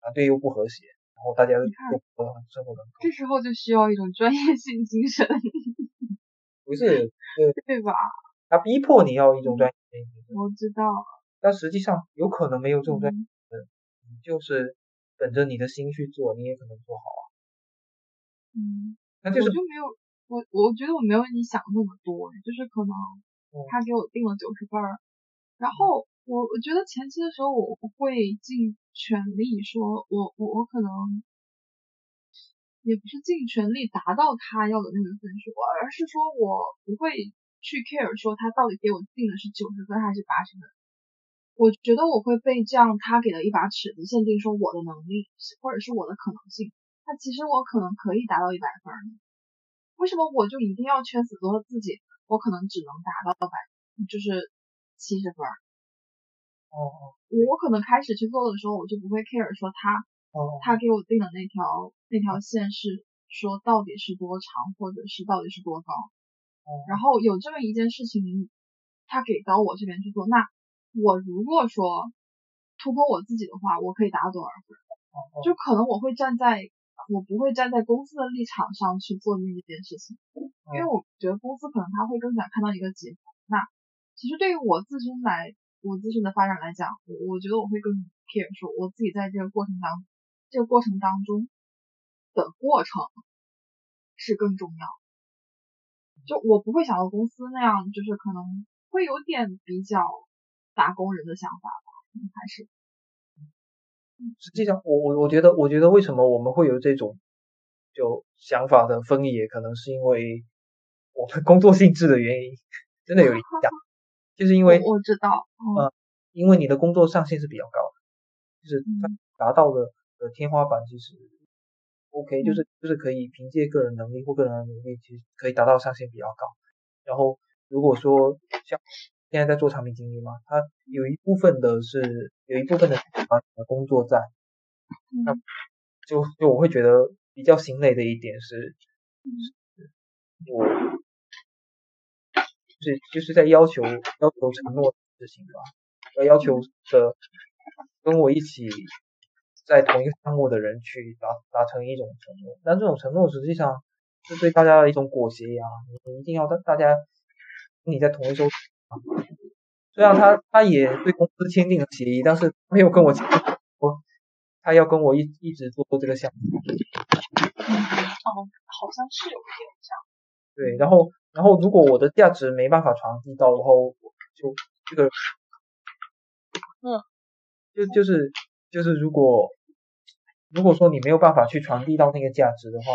团队又不和谐，然后大家都不很生活的。这时候就需要一种专业性精神。不是，对 吧？他逼迫你要一种专业。我知道。但实际上有可能没有这种专业你就是本着你的心去做，你也可能做好啊。嗯。那就是我就没有我我觉得我没有你想那么多，就是可能他给我定了九十分，然后我我觉得前期的时候我会尽全力说，我我我可能也不是尽全力达到他要的那个分数，而是说我不会去 care 说他到底给我定的是九十分还是八十分，我觉得我会被这样他给的一把尺子限定说我的能力或者是我的可能性。那其实我可能可以达到一百分，为什么我就一定要圈死做自己？我可能只能达到百，就是七十分。哦。我可能开始去做的时候，我就不会 care 说他，他给我定的那条那条线是说到底是多长，或者是到底是多高。然后有这么一件事情，他给到我这边去做，那我如果说突破我自己的话，我可以达到多少分？就可能我会站在。我不会站在公司的立场上去做那一件事情，因为我觉得公司可能他会更想看到一个结果。那其实对于我自身来，我自身的发展来讲，我我觉得我会更 care 说我自己在这个过程当这个过程当中的过程是更重要。就我不会想到公司那样，就是可能会有点比较打工人的想法吧，还是。实际上，我我我觉得，我觉得为什么我们会有这种就想法的分野，可能是因为我们工作性质的原因，真的有影响。就是因为我知道，呃，因为你的工作上限是比较高的，就是它达到了的天花板其实 OK，就是就是可以凭借个人能力或个人的努力，其实可以达到上限比较高。然后如果说像现在在做产品经理嘛，他有一部分的是有一部分的工作在，那就就我会觉得比较心累的一点是，我就是就是在要求要求承诺的事情吧，要要求的跟我一起在同一个项目的人去达达成一种承诺，但这种承诺实际上是对大家的一种裹挟呀，你一定要大大家你在同一艘。虽然他他也对公司签订了协议，但是没有跟我签说他要跟我一一直做这个项目。哦，好像是有一点这样。对，然后然后如果我的价值没办法传递到，然后就这个，嗯，就就是就是如果如果说你没有办法去传递到那个价值的话，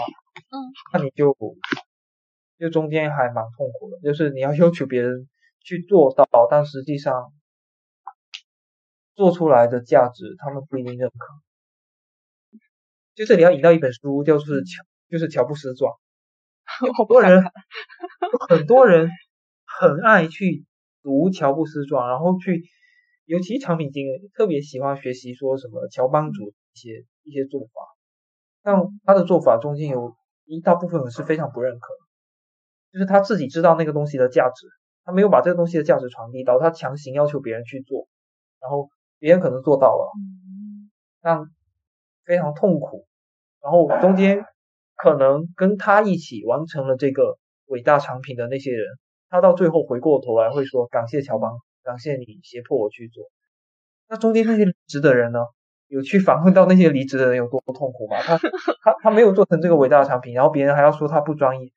嗯，那你就就中间还蛮痛苦的，就是你要要求别人。去做到，但实际上做出来的价值他们不一定认可。就是你要引到一本书，就是乔，就是乔布斯传。好多人，很多人很爱去读乔布斯传，然后去，尤其产品经理特别喜欢学习说什么乔帮主一些一些做法，但他的做法中间有一大部分是非常不认可，就是他自己知道那个东西的价值。他没有把这个东西的价值传递到，他强行要求别人去做，然后别人可能做到了，但非常痛苦，然后中间可能跟他一起完成了这个伟大产品的那些人，他到最后回过头来会说感谢乔帮，感谢你胁迫我去做。那中间那些离职的人呢？有去访问到那些离职的人有多痛苦吗？他他他没有做成这个伟大的产品，然后别人还要说他不专业，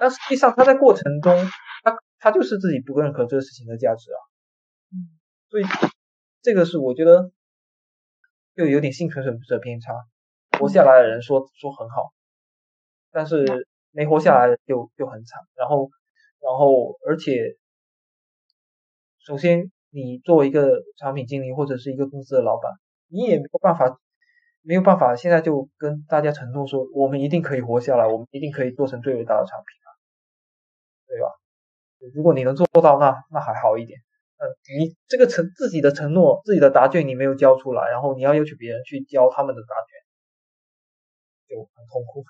但实际上他在过程中。他他就是自己不认可这个事情的价值啊，嗯，所以这个是我觉得又有点幸存者偏差，活下来的人说说很好，但是没活下来就就很惨。然后然后而且，首先你作为一个产品经理或者是一个公司的老板，你也没有办法，没有办法，现在就跟大家承诺说，我们一定可以活下来，我们一定可以做成最伟大的产品啊，对吧？如果你能做到，那那还好一点。嗯，你这个承自己的承诺、自己的答卷你没有交出来，然后你要要求别人去交他们的答卷，就很痛苦。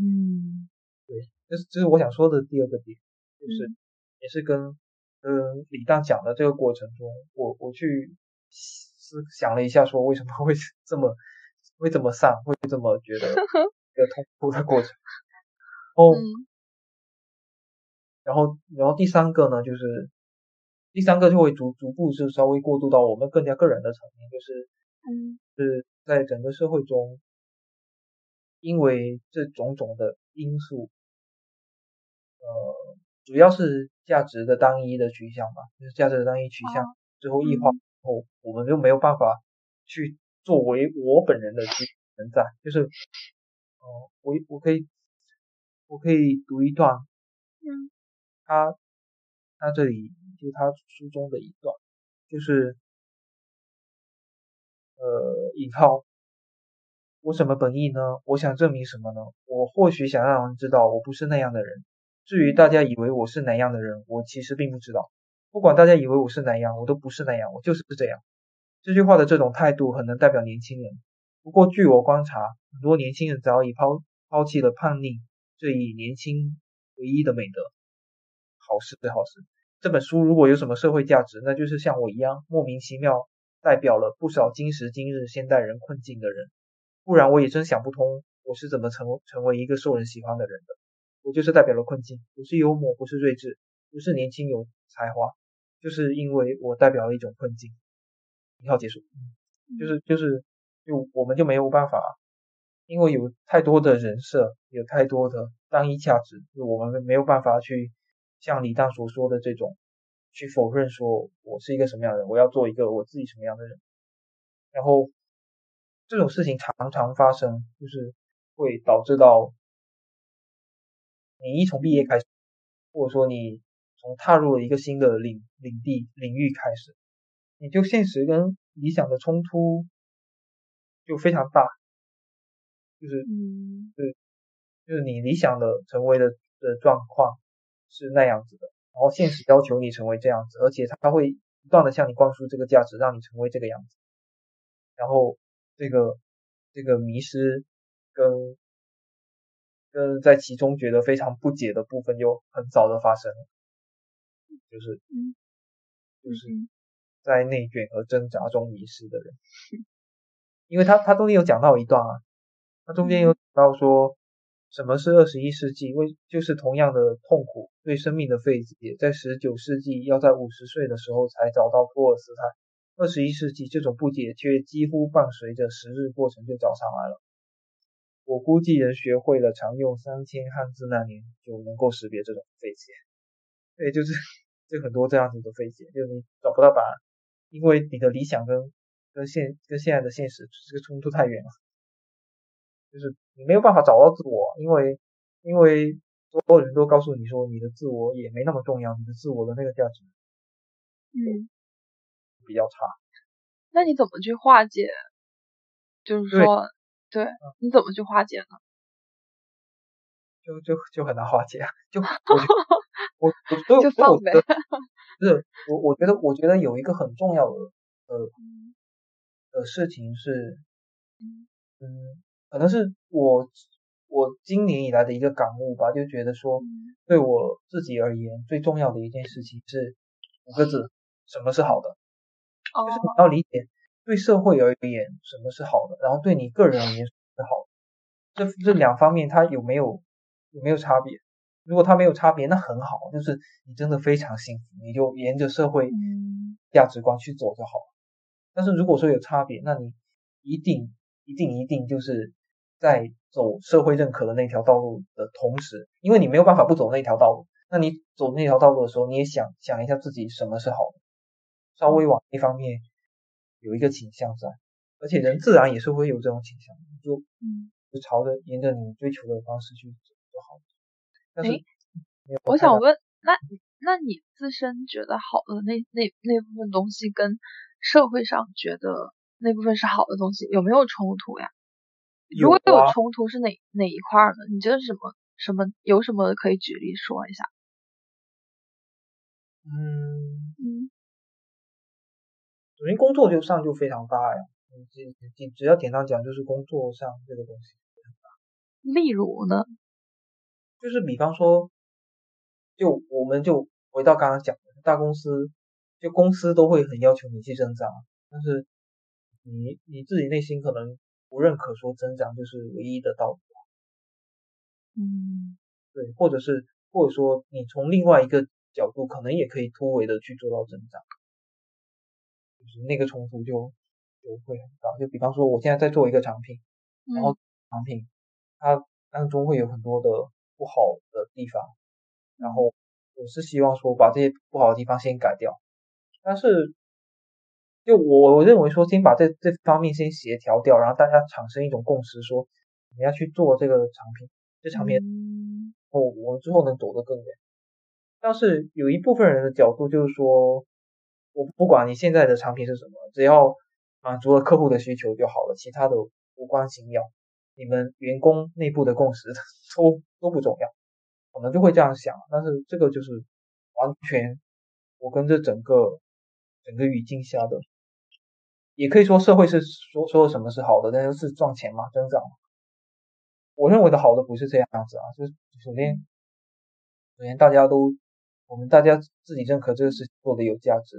嗯，对，这是这是我想说的第二个点，就是也是跟嗯李诞讲的这个过程中，我我去思想了一下，说为什么会 这么会这么丧，会这么觉得 一个痛苦的过程。哦。然后，然后第三个呢，就是第三个就会逐逐步是稍微过渡到我们更加个人的层面，就是，嗯，是在整个社会中，因为这种种的因素，呃，主要是价值的单一的取向吧，就是价值的单一取向最后异化后，我们就没有办法去作为我本人的存在，就是，哦，我我可以我可以读一段，嗯。他他这里就他书中的一段，就是呃引号，我什么本意呢？我想证明什么呢？我或许想让人知道我不是那样的人。至于大家以为我是哪样的人，我其实并不知道。不管大家以为我是哪样，我都不是那样，我就是这样。这句话的这种态度很能代表年轻人。不过据我观察，很多年轻人早已抛抛弃了叛逆这一年轻唯一的美德。好事好事，这本书如果有什么社会价值，那就是像我一样莫名其妙代表了不少今时今日现代人困境的人。不然我也真想不通，我是怎么成成为一个受人喜欢的人的。我就是代表了困境，不是幽默，不是睿智，不是年轻有才华，就是因为我代表了一种困境。一号结束，就是就是就我们就没有办法，因为有太多的人设，有太多的单一价值，就我们没有办法去。像李诞所说的这种，去否认说我是一个什么样的人，我要做一个我自己什么样的人，然后这种事情常常发生，就是会导致到你一从毕业开始，或者说你从踏入了一个新的领领地领域开始，你就现实跟理想的冲突就非常大，就是嗯，是就是你理想的成为的的状况。是那样子的，然后现实要求你成为这样子，而且他会不断的向你灌输这个价值，让你成为这个样子。然后这个这个迷失跟跟在其中觉得非常不解的部分就很早的发生了，就是就是在内卷和挣扎中迷失的人，因为他他中间有讲到一段啊，他中间有讲到说。什么是二十一世纪？为就是同样的痛苦，对生命的费解，在十九世纪要在五十岁的时候才找到托尔斯泰。二十一世纪这种不解却几乎伴随着时日过程就找上来了。我估计人学会了常用三千汉字那年就能够识别这种费解。对，就是就很多这样子的费解，就是你找不到答案，因为你的理想跟跟现跟现在的现实这个冲突太远了。就是你没有办法找到自我，因为因为所有人都告诉你说你的自我也没那么重要，你的自我的那个价值，嗯，比较差。那你怎么去化解？就是说，对，你怎么去化解呢？就就就很难化解，就 我我我就放呗。不是我我觉得我觉得有一个很重要的呃的事情是，嗯。可能是我我今年以来的一个感悟吧，就觉得说，对我自己而言，最重要的一件事情是五个字：什么是好的？就是你要理解，对社会而言什么是好的，然后对你个人而言是好的。这这两方面它有没有有没有差别？如果它没有差别，那很好，就是你真的非常幸福，你就沿着社会价值观去走就好了。但是如果说有差别，那你一定一定一定就是。在走社会认可的那条道路的同时，因为你没有办法不走那条道路，那你走那条道路的时候，你也想想一下自己什么是好的，稍微往一方面有一个倾向在，而且人自然也是会有这种倾向，就就朝着沿着你追求的方式去走。但是，我想问，那那你自身觉得好的那那那部分东西，跟社会上觉得那部分是好的东西，有没有冲突呀？如果有冲突，是哪哪一块呢？你觉得什么什么有什么可以举例说一下？嗯嗯，首先工作就上就非常大呀，只只只要简单讲就是工作上这个东西。例如呢？就是比方说，就我们就回到刚刚讲的，大公司就公司都会很要求你去增长，但是你你自己内心可能不认可说增长就是唯一的道路。嗯，对，或者是或者说你从另外一个。角度可能也可以突围的去做到增长，就是那个冲突就就会很大。就比方说，我现在在做一个产品，然后产品它当中会有很多的不好的地方，然后我是希望说把这些不好的地方先改掉。但是就我我认为说，先把这这方面先协调掉，然后大家产生一种共识，说你要去做这个产品，这产品哦，我们之后能走得更远。但是有一部分人的角度就是说，我不管你现在的产品是什么，只要满足了客户的需求就好了，其他的无关紧要。你们员工内部的共识都都不重要，可能就会这样想。但是这个就是完全我跟这整个整个语境下的，也可以说社会是说说什么是好的，那就是赚钱嘛，增长。我认为的好的不是这样子啊，就是首先首先大家都。我们大家自己认可这个事情做的有价值，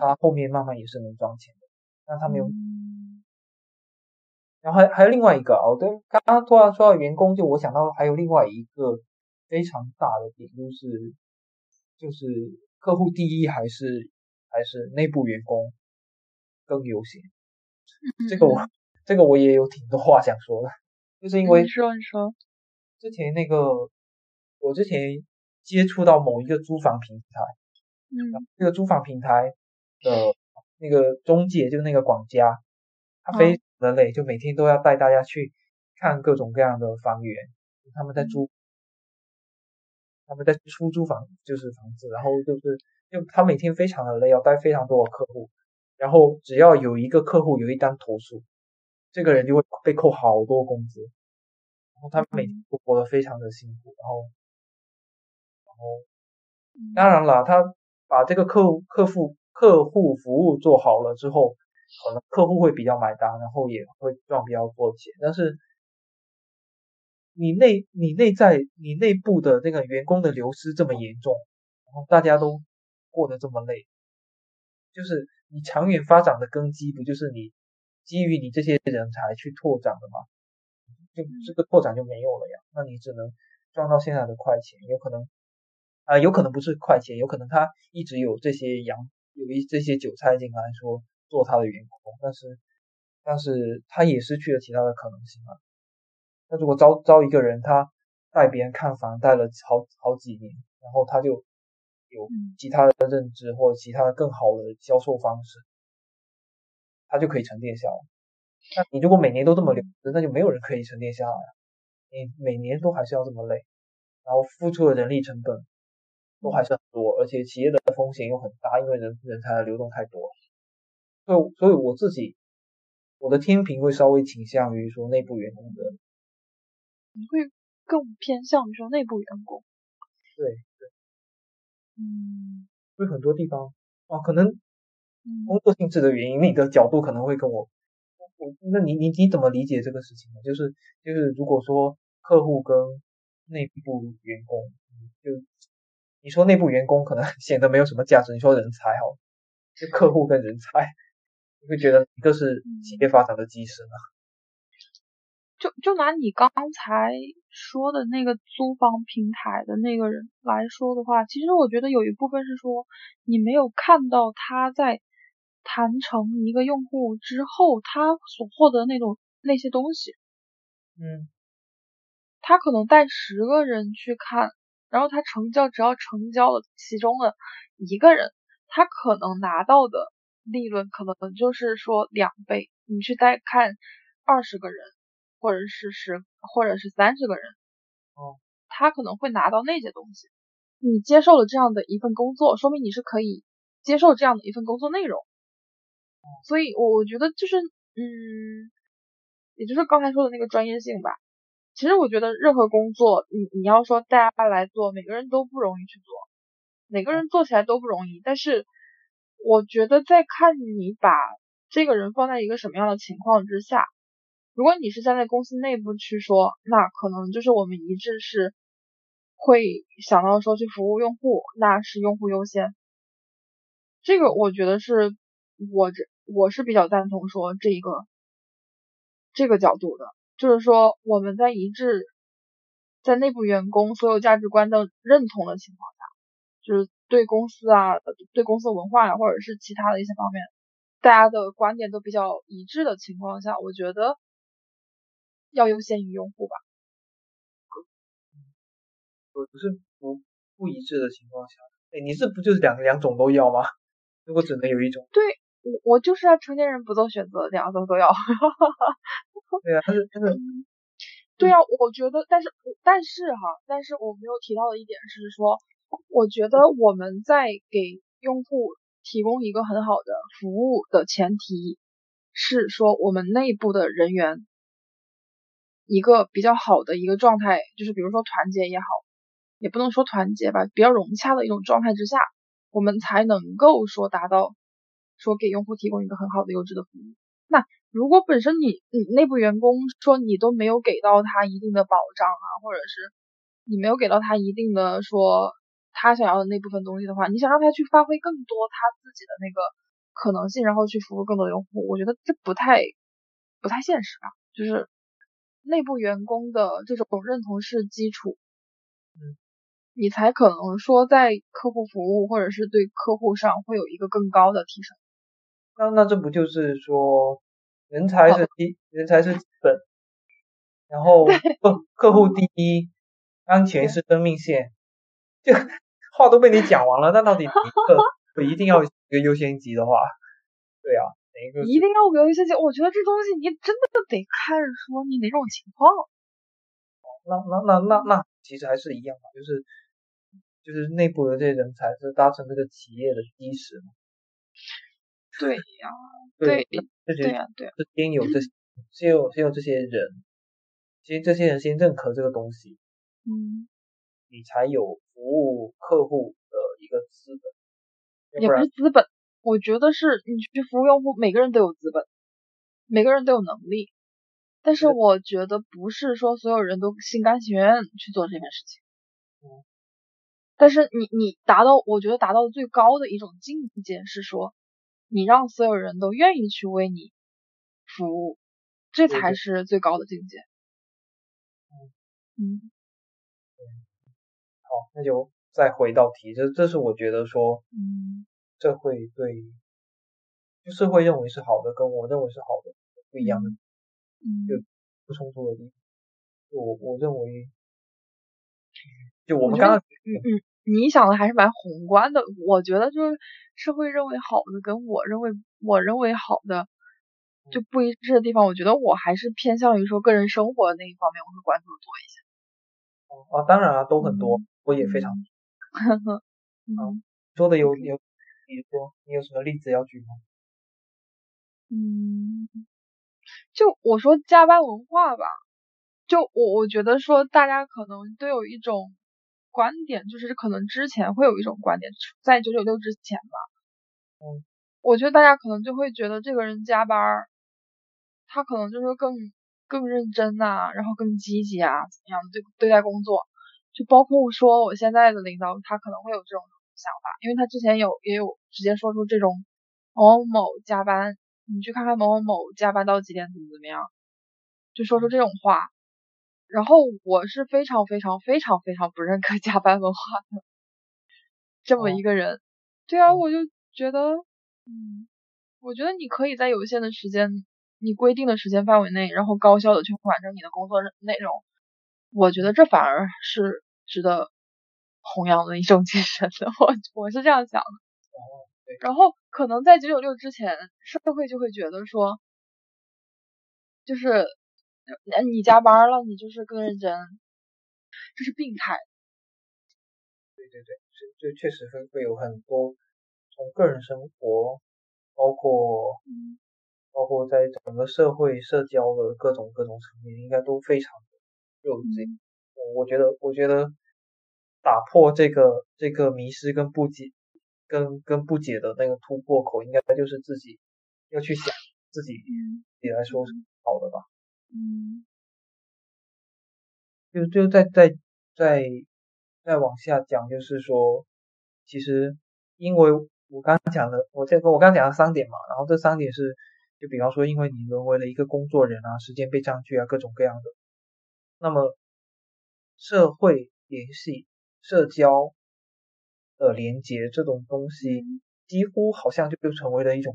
他后面慢慢也是能赚钱的。但他没有，然后还还有另外一个哦，对，刚刚突然说到员工，就我想到还有另外一个非常大的点，就是就是客户第一还是还是内部员工更优先。这个我这个我也有挺多话想说的，就是因为你说你说之前那个我之前。接触到某一个租房平台，嗯，这个租房平台的那个中介就那个管家，他非常的累，就每天都要带大家去看各种各样的房源，他们在租，他们在出租房就是房子，然后就是就他每天非常的累，要带非常多的客户，然后只要有一个客户有一单投诉，这个人就会被扣好多工资，然后他每天都活得非常的辛苦，然后。然后，当然了，他把这个客户客户客户服务做好了之后，可能客户会比较买单，然后也会赚比较多钱。但是你内你内在你内部的那个员工的流失这么严重，然后大家都过得这么累，就是你长远发展的根基不就是你基于你这些人才去拓展的吗？就这个拓展就没有了呀，那你只能赚到现在的快钱，有可能。啊，有可能不是快钱，有可能他一直有这些羊，有一这些韭菜进来说做他的员工，但是但是他也失去了其他的可能性啊。那如果招招一个人，他带别人看房带了好好几年，然后他就有其他的认知或者其他的更好的销售方式，他就可以沉淀下来。那你如果每年都这么流失，那就没有人可以沉淀下来了。你每年都还是要这么累，然后付出的人力成本。都还是很多，而且企业的风险又很大，因为人人才的流动太多。所以，所以我自己我的天平会稍微倾向于说内部员工的。你会更偏向于说内部员工？对对。嗯。会很多地方啊，可能工作性质的原因，你的角度可能会跟我我那你你你怎么理解这个事情呢？就是就是如果说客户跟内部员工就。你说内部员工可能 显得没有什么价值。你说人才哈，就客户跟人才，你会觉得一个是企业发展的基石呢？就就拿你刚才说的那个租房平台的那个人来说的话，其实我觉得有一部分是说你没有看到他在谈成一个用户之后，他所获得那种那些东西。嗯，他可能带十个人去看。然后他成交，只要成交了其中的一个人，他可能拿到的利润可能就是说两倍。你去再看二十个人，或者是十，或者是三十个人，哦，他可能会拿到那些东西。你接受了这样的一份工作，说明你是可以接受这样的一份工作内容。所以我我觉得就是嗯，也就是刚才说的那个专业性吧。其实我觉得任何工作，你你要说大家来做，每个人都不容易去做，每个人做起来都不容易。但是我觉得在看你把这个人放在一个什么样的情况之下，如果你是站在公司内部去说，那可能就是我们一致是会想到说去服务用户，那是用户优先。这个我觉得是我这我是比较赞同说这一个这个角度的。就是说，我们在一致在内部员工所有价值观的认同的情况，就是对公司啊、对公司文化呀，或者是其他的一些方面，大家的观点都比较一致的情况下，我觉得要优先于用户吧。不不是不不一致的情况下，哎，你这不就是两两种都要吗？如果只能有一种，对我我就是要成年人不做选择，两种都要。对啊，但是但是，对啊，我觉得，但是但是哈，但是我没有提到的一点是说，我觉得我们在给用户提供一个很好的服务的前提是说，我们内部的人员一个比较好的一个状态，就是比如说团结也好，也不能说团结吧，比较融洽的一种状态之下，我们才能够说达到说给用户提供一个很好的优质的服务。那如果本身你你内部员工说你都没有给到他一定的保障啊，或者是你没有给到他一定的说他想要的那部分东西的话，你想让他去发挥更多他自己的那个可能性，然后去服务更多用户，我觉得这不太不太现实吧？就是内部员工的这种认同是基础，嗯，你才可能说在客户服务或者是对客户上会有一个更高的提升。那那这不就是说，人才是第人才是基本，然 后客客户第一，安全是生命线，这话都被你讲完了。那到底哪个我一定要一个优先级的话，对啊，哪一个一定要个优先级？我觉得这东西你真的得看说你哪种情况。那那那那那其实还是一样嘛，就是就是内部的这些人才是搭乘这个企业的基石嘛。对呀，对，对呀，对，是先有这，先有先有这些人，先这些人先认可这个东西，嗯，你才有服务客户的一个资本，也不是资本，我觉得是你去服务用户，每个人都有资本，每个人都有能力，但是我觉得不是说所有人都心甘情愿去做这件事情，嗯，但是你你达到，我觉得达到最高的一种境界是说。你让所有人都愿意去为你服务，这才是最高的境界。嗯好，那就再回到题，这这是我觉得说，嗯，这会对，就社会认为是好的，跟我认为是好的不一样的，嗯，就不冲突的地方。我我认为，就我们刚刚，嗯嗯。你想的还是蛮宏观的，我觉得就是社会认为好的跟我认为我认为好的就不一致的地方，我觉得我还是偏向于说个人生活那一方面，我会关注的多一些。哦啊，当然啊，都很多，我也非常。嗯，说的有有，比如说你有什么例子要举吗？嗯，就我说加班文化吧，就我我觉得说大家可能都有一种。观点就是可能之前会有一种观点，在九九六之前吧，嗯，我觉得大家可能就会觉得这个人加班，他可能就是更更认真呐，然后更积极啊，怎么样的对对待工作，就包括说我现在的领导，他可能会有这种想法，因为他之前有也有直接说出这种某某某加班，你去看看某某某加班到几点怎么怎么样，就说出这种话。然后我是非常非常非常非常不认可加班文化的这么一个人。对啊，我就觉得，嗯，我觉得你可以在有限的时间，你规定的时间范围内，然后高效的去完成你的工作内容。我觉得这反而是值得弘扬的一种精神的。我我是这样想的。然后可能在九九六之前，社会就会觉得说，就是。那你加班了，你就是更认真，这是病态。对对对，就确实会会有很多从个人生活包括包括在整个社会社交的各种各种层面，应该都非常的。我觉得，我觉得打破这个这个迷失跟不解跟跟不解的那个突破口，应该就是自己要去想自己你来说是好的吧。嗯，就就再再再再往下讲，就是说，其实因为我刚刚讲的，我这个我刚刚讲了三点嘛，然后这三点是，就比方说，因为你沦为了一个工作人啊，时间被占据啊，各种各样的，那么。社会联系、社交的连接这种东西，几乎好像就就成为了一种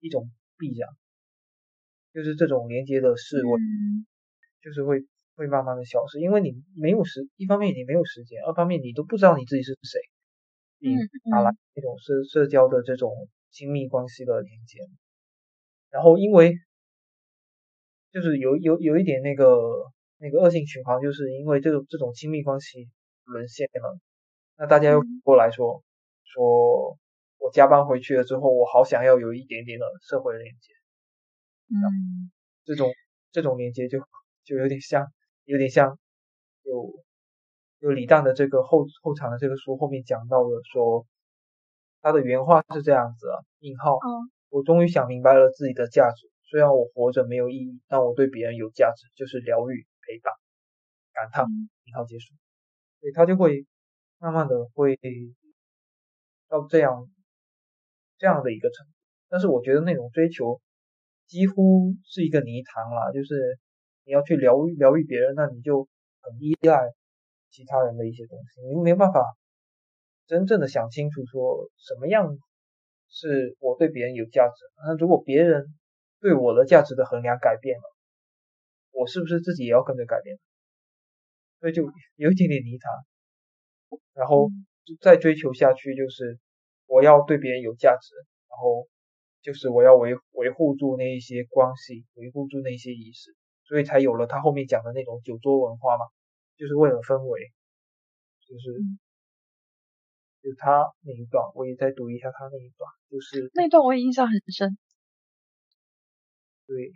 一种必然，就是这种连接的事物，就是会会慢慢的消失，因为你没有时，一方面你没有时间，二方面你都不知道你自己是谁，你哪来那种社社交的这种亲密关系的连接？然后因为就是有有有一点那个。那个恶性循环，就是因为这种这种亲密关系沦陷了，那大家又过来说，说我加班回去了之后，我好想要有一点点的社会连接，嗯，这种这种连接就就有点像，有点像，有有李诞的这个后后场的这个书后面讲到的说，他的原话是这样子啊，引号，我终于想明白了自己的价值，虽然我活着没有意义，但我对别人有价值，就是疗愈。陪伴，感叹，引号结束，所以他就会慢慢的会到这样这样的一个程度。但是我觉得那种追求几乎是一个泥潭了，就是你要去疗愈疗愈别人，那你就很依赖其他人的一些东西，你没办法真正的想清楚说什么样是我对别人有价值。那如果别人对我的价值的衡量改变了。我是不是自己也要跟着改变？所以就有一点点泥潭，然后再追求下去，就是我要对别人有价值，然后就是我要维维护住那一些关系，维护住那些仪式，所以才有了他后面讲的那种酒桌文化嘛，就是为了氛围，就是就他那一段，我也再读一下他那一段，就是那段我也印象很深，对。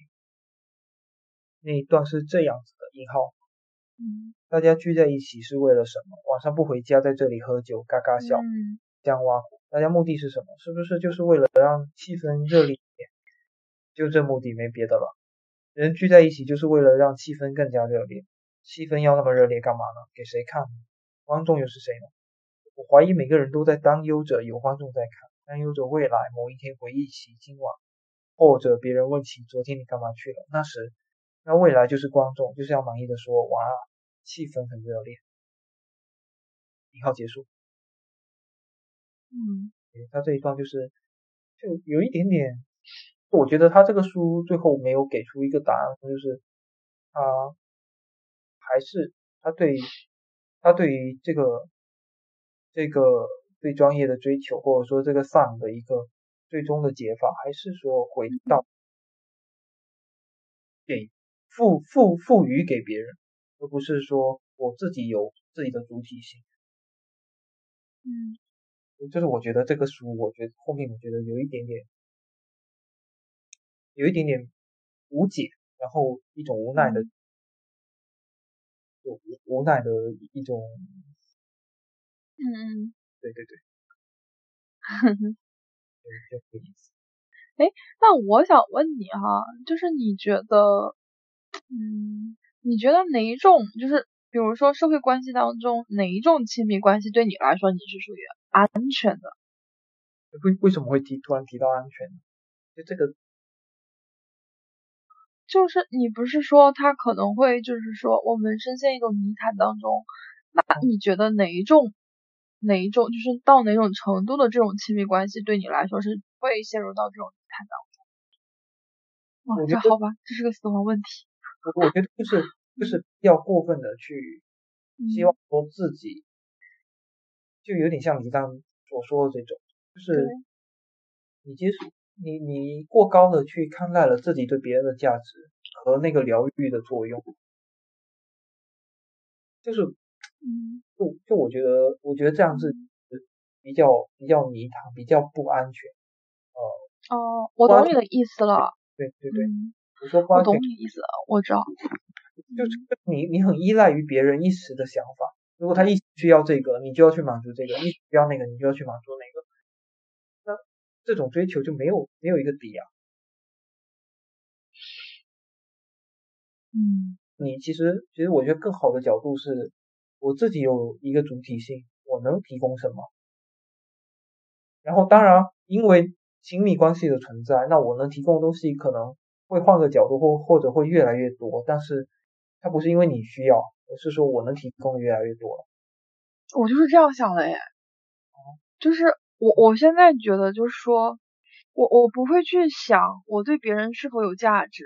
那一段是这样子的：一号，嗯，大家聚在一起是为了什么？晚上不回家，在这里喝酒，嘎嘎笑，这样挖苦，大家目的是什么？是不是就是为了让气氛热烈一点？就这目的，没别的了。人聚在一起就是为了让气氛更加热烈。气氛要那么热烈干嘛呢？给谁看？观众又是谁呢？我怀疑每个人都在担忧着有观众在看，担忧着未来某一天回忆起今晚，或者别人问起昨天你干嘛去了，那时。那未来就是观众，就是要满意的说，哇，气氛很热烈。引号结束。嗯，他这一段就是，就有一点点，我觉得他这个书最后没有给出一个答案，就是他还是他对他对于这个这个对专业的追求，或者说这个丧的一个最终的解法，还是说回到给。赋赋赋予给别人，而不是说我自己有自己的主体性。嗯，就是我觉得这个书，我觉得后面我觉得有一点点，有一点点无解，然后一种无奈的，无无奈的一种。嗯嗯，对对对。呵呵。这个意思。哎，那我想问你哈，就是你觉得？嗯，你觉得哪一种就是，比如说社会关系当中哪一种亲密关系对你来说你是属于安全的？为为什么会提突然提到安全？就这个，就是你不是说他可能会就是说我们深陷一种泥潭当中，那你觉得哪一种哪一种就是到哪种程度的这种亲密关系对你来说是会陷入到这种泥潭当中？哇，这好吧，这是个死亡问题。我我觉得就是就是要过分的去希望说自己，就有点像你刚所说的这种，就是你接受你你过高的去看待了自己对别人的价值和那个疗愈的作用，就是嗯，就就我觉得我觉得这样子比较比较泥塘，比较不安全，呃，哦，我懂你的意思了。对对对，嗯，我说不我懂你意思了，我知道。就是你你很依赖于别人一时的想法，如果他一时需要这个，你就要去满足这个；一时需要那个，你就要去满足那个。那这种追求就没有没有一个底啊。嗯你其实其实我觉得更好的角度是，我自己有一个主体性，我能提供什么。然后当然，因为亲密关系的存在，那我能提供的东西可能会换个角度或或者会越来越多，但是它不是因为你需要，而是说我能提供的越来越多了。我就是这样想的耶，就是我我现在觉得就是说，我我不会去想我对别人是否有价值，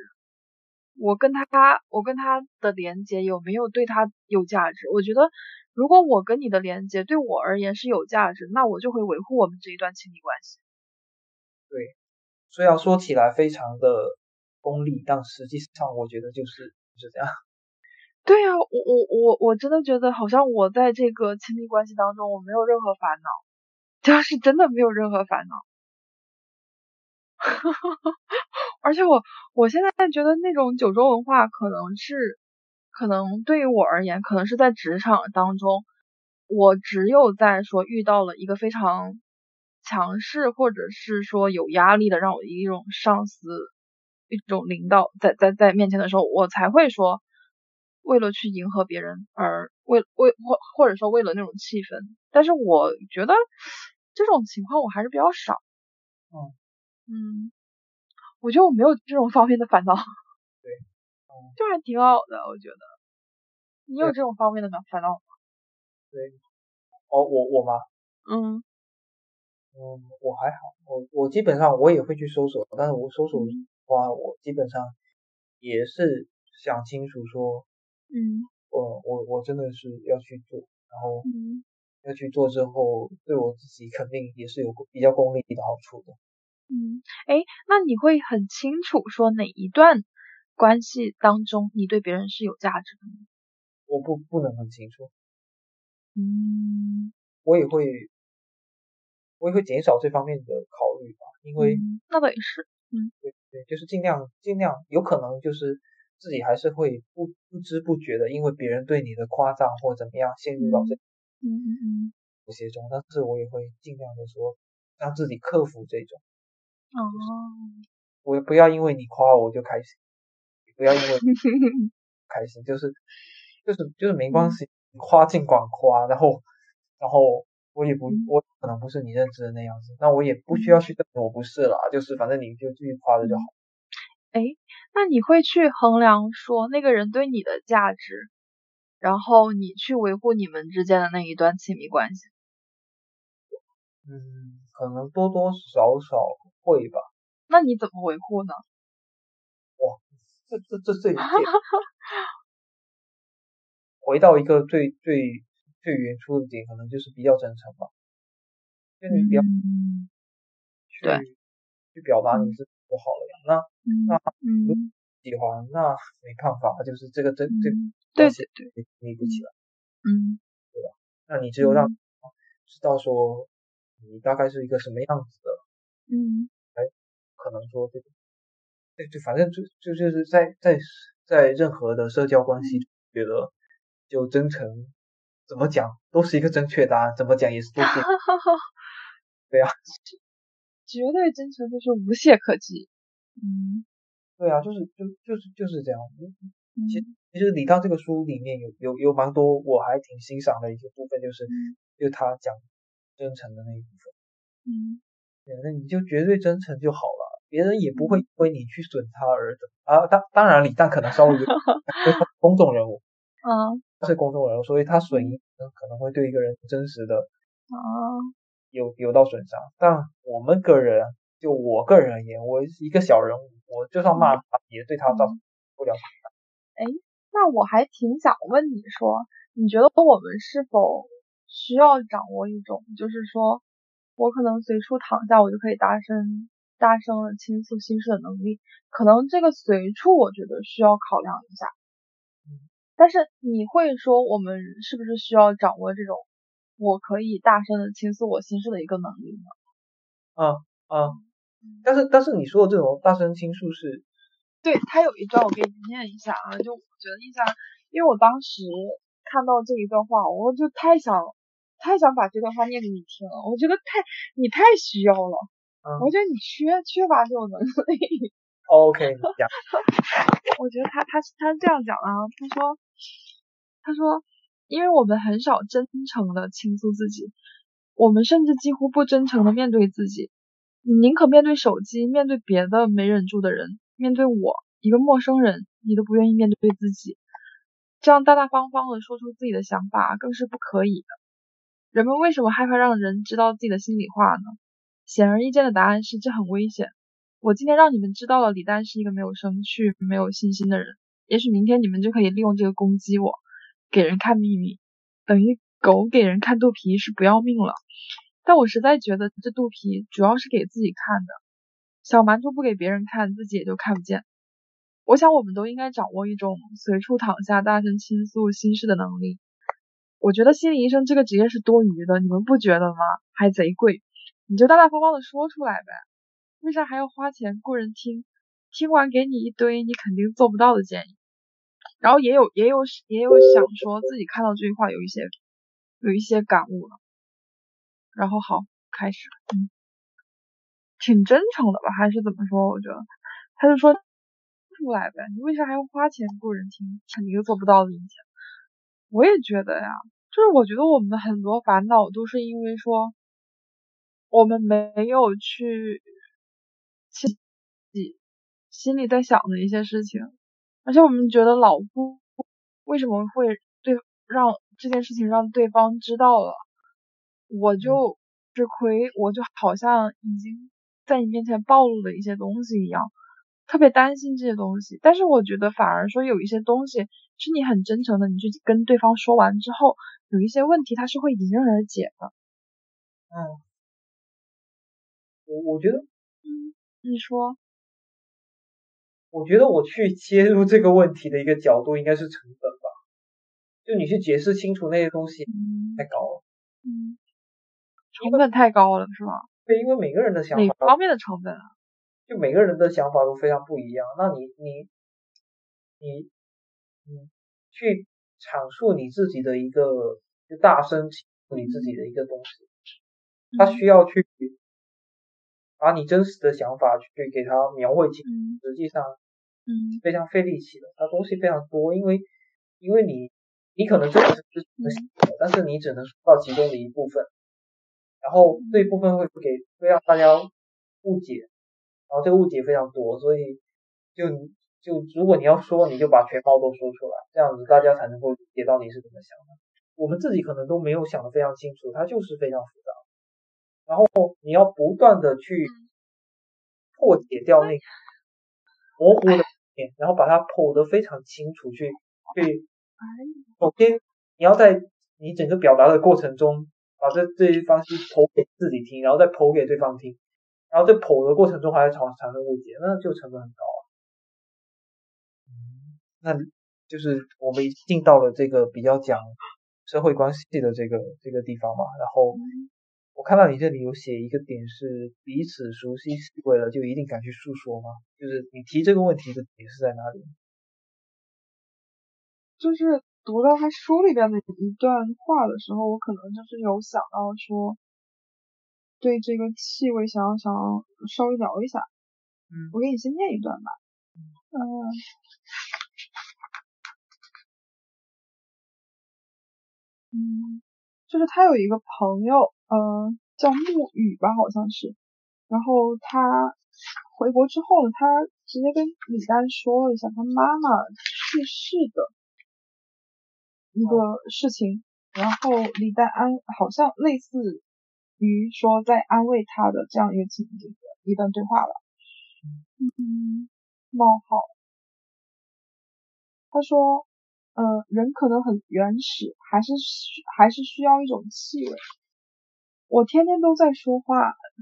我跟他我跟他的连接有没有对他有价值？我觉得如果我跟你的连接对我而言是有价值，那我就会维护我们这一段亲密关系。对，所以要说起来非常的功利，但实际上我觉得就是就是这样。对呀、我我我我真的觉得好像我在这个亲密关系当中我没有任何烦恼，就是 真的没有任何烦恼。而且我我现在觉得那种九州文化可能是，可能对于我而言，可能是在职场当中，我只有在说遇到了一个非常强势或者是说有压力的让我一种上司、一种领导在在在面前的时候，我才会说，为了去迎合别人而为为或或者说为了那种气氛，但是我觉得这种情况我还是比较少。嗯嗯，我觉得我没有这种方面的烦恼。对，嗯就还挺好的，我觉得。你有这种方面的烦恼吗？对哦，我我吗？嗯嗯，我还好，我我基本上我也会去搜索，但是我搜索话，我基本上也是想清楚说，嗯我我我真的是要去做，然后嗯要去做之后，对我自己肯定也是有比较功利的好处的。嗯，哎，那你会很清楚说哪一段关系当中你对别人是有价值的吗？我不不能很清楚，嗯，我也会我也会减少这方面的考虑吧，因为嗯那倒也是。对对，就是尽量尽量，有可能就是自己还是会不不知不觉的，因为别人对你的夸赞或怎么样，陷入到这嗯嗯嗯。这些中，但是我也会尽量的说，让自己克服这种，哦，我不要因为你夸我我就开心，不要因为 开心，就是就是就是没关系，你夸尽管夸，然后然后我也不嗯我可能不是你认知的那样子，那我也不需要去证明我不是啦，就是反正你就继续夸着就好。哎，那你会去衡量说那个人对你的价值，然后你去维护你们之间的那一段亲密关系。嗯，可能多多少少会吧。那你怎么维护呢？哇这这这这 回到一个最最最原初的点，可能就是比较真诚吧。就你不要嗯去、对去表达你自己就好了呀。那嗯那嗯喜欢那没办法，就是这个这这嗯，对对对，建立不起来。嗯对吧那你只有让嗯知道说你大概是一个什么样子的，嗯哎可能说这个，对就，反正就就就是在在在任何的社交关系，觉得就真诚，怎么讲都是一个正确答案，怎么讲也是都是 对啊，绝对真诚就是无懈可击。嗯对啊，就是就就是就是这样。嗯其其实李刚这个书里面有有有蛮多我还挺欣赏的一个部分，就是嗯就是他讲真诚的那一部分。嗯对，那你就绝对真诚就好了，别人也不会因为你去损他而怎么啊。当当然，李诞可能稍微 公众人物，啊他是公众人物，所以他损一可能会对一个人真实的啊有有到损伤。但我们个人，就我个人而言，我一个小人物，我就算骂他，也对他造成不了伤哎。那我还挺想问你说，你觉得我们是否需要掌握一种，就是说我可能随处躺下，我就可以大声大声的倾诉心事的能力？可能这个随处，我觉得需要考量一下。但是你会说，我们是不是需要掌握这种我可以大声的倾诉我心事的一个能力呢？嗯嗯，但是但是你说的这种大声倾诉是，对他有一段我给你念一下啊，就我觉得印象，因为我当时看到这一段话，我就太想太想把这段话念给你听了，我觉得太你太需要了，我觉得你缺缺乏这种能力。OK。我觉得他他他是这样讲啊，他说他说，因为我们很少真诚的倾诉自己，我们甚至几乎不真诚的面对自己。你宁可面对手机，面对别的没忍住的人，面对我一个陌生人，你都不愿意面对自己。这样大大方方的说出自己的想法，更是不可以的。人们为什么害怕让人知道自己的心里话呢？显而易见的答案是，这很危险。我今天让你们知道了李诞是一个没有生趣、没有信心的人，也许明天你们就可以利用这个攻击我，给人看秘密，等于狗给人看肚皮是不要命了。但我实在觉得这肚皮主要是给自己看的，小馒头不给别人看，自己也就看不见。我想我们都应该掌握一种随处躺下大声倾诉心事的能力。我觉得心理医生这个职业是多余的，你们不觉得吗？还贼贵，你就大大方方的说出来呗。为啥还要花钱雇人听？听完给你一堆你肯定做不到的建议，然后也有也有也有想说自己看到这句话有一些有一些感悟了。然后好开始，嗯，挺真诚的吧？还是怎么说？我觉得他就说出来呗，你为啥还要花钱雇人听？肯定做不到的一件。我也觉得呀，就是我觉得我们很多烦恼都是因为说我们没有去。自己心里在想的一些事情，而且我们觉得老夫为什么会对让这件事情让对方知道了，我就吃亏，我就好像已经在你面前暴露了一些东西一样，特别担心这些东西。但是我觉得反而说有一些东西是你很真诚的，你去跟对方说完之后，有一些问题它是会迎刃而解的。嗯，我我觉得，嗯。你说，我觉得我去切入这个问题的一个角度应该是成本吧，就你去解释清楚那些东西太高了，嗯，成本太高了是吗？对，因为每个人的想法哪方面的成本啊？就每个人的想法都非常不一样，那你你你嗯，去阐述你自己的一个就大声倾诉你自己的一个东西，他需要去。把你真实的想法去给他描绘清，实际上，嗯，非常费力气的。他东西非常多，因为，因为你，你可能真的是能想，但是你只能说到其中的一部分，然后这一部分会给会让大家误解，然后这个误解非常多，所以就就如果你要说，你就把全貌都说出来，这样子大家才能够理解到你是怎么想的。我们自己可能都没有想的非常清楚，它就是非常复杂。然后你要不断的去破解掉那个模糊的点，然后把它剖得非常清楚，去去。首先你要在你整个表达的过程中，把这这一方西剖给自己听，然后再剖给对方听，然后在剖的过程中还要产产生误解，那就成本很高啊。那就是我们进到了这个比较讲社会关系的这个这个地方嘛，然后。我看到你这里有写一个点是彼此熟悉习惯了就一定敢去诉说吗？就是你提这个问题的点是在哪里？就是读到他书里边的一段话的时候，我可能就是有想到说，对这个气味想要想要稍微聊一下。嗯，我给你先念一段吧。嗯。嗯。就是他有一个朋友，嗯，叫沐雨吧，好像是。然后他回国之后呢，他直接跟李丹说了一下他妈妈去世的一个事情。然后李丹安好像类似于说在安慰他的这样一个情景的一段对话了。嗯，冒号，他说。呃，人可能很原始，还是需还是需要一种气味。我天天都在说话，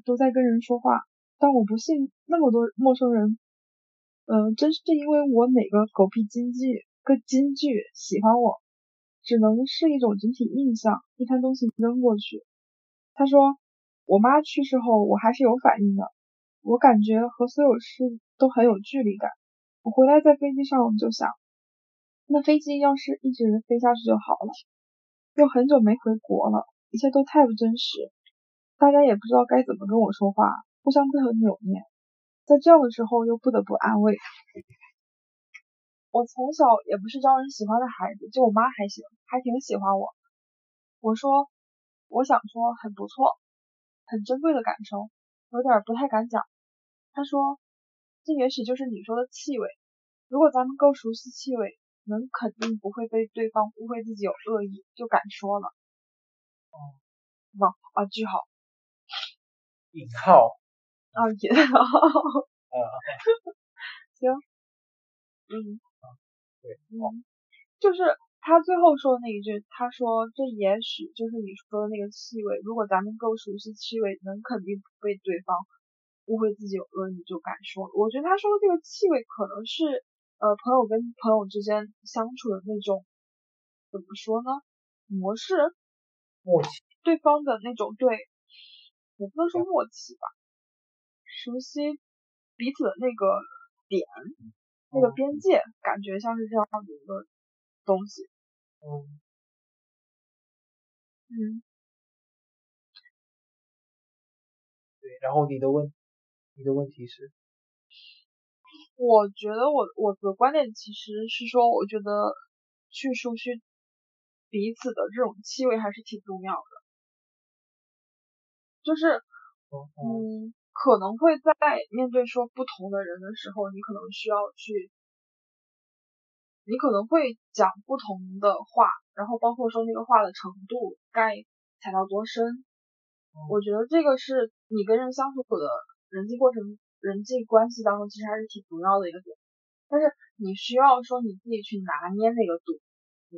都在跟人说话，但我不信那么多陌生人，呃，真是因为我哪个狗屁京剧个京剧喜欢我，只能是一种整体印象。一摊东西扔过去，他说我妈去世后，我还是有反应的，我感觉和所有事都很有距离感。我回来在飞机上，我就想，那飞机要是一直飞下去就好了。又很久没回国了，一切都太不真实，大家也不知道该怎么跟我说话，互相都很扭捏。在这样的时候，又不得不安慰。我从小也不是招人喜欢的孩子，就我妈还行，还挺喜欢我。我说，我想说很不错，很珍贵的感受，有点不太敢讲。她说。这也许就是你说的气味。如果咱们够熟悉气味，能肯定不会被对方误会自己有恶意，就敢说了。哦，哇啊句号，引号。啊引号，啊，行，嗯，对，嗯，就是他最后说的那一句，他说这也许就是你说的那个气味。如果咱们够熟悉气味，能肯定不被对方。误会自己有恶意就敢说，我觉得他说的这个气味可能是呃朋友跟朋友之间相处的那种怎么说呢？模式默契，对方的那种对也不能说默契吧，熟悉彼此的那个点那个边界，感觉像是这样的一个东西。嗯嗯，对，然后你的问。你的问题是，我觉得我我的观点其实是说，我觉得去熟悉彼此的这种气味还是挺重要的，就是嗯，可能会在面对说不同的人的时候，你可能需要去，你可能会讲不同的话，然后包括说那个话的程度该踩到多深，我觉得这个是你跟人相处的。人际过程、人际关系当中，其实还是挺重要的一个点，但是你需要说你自己去拿捏那个度，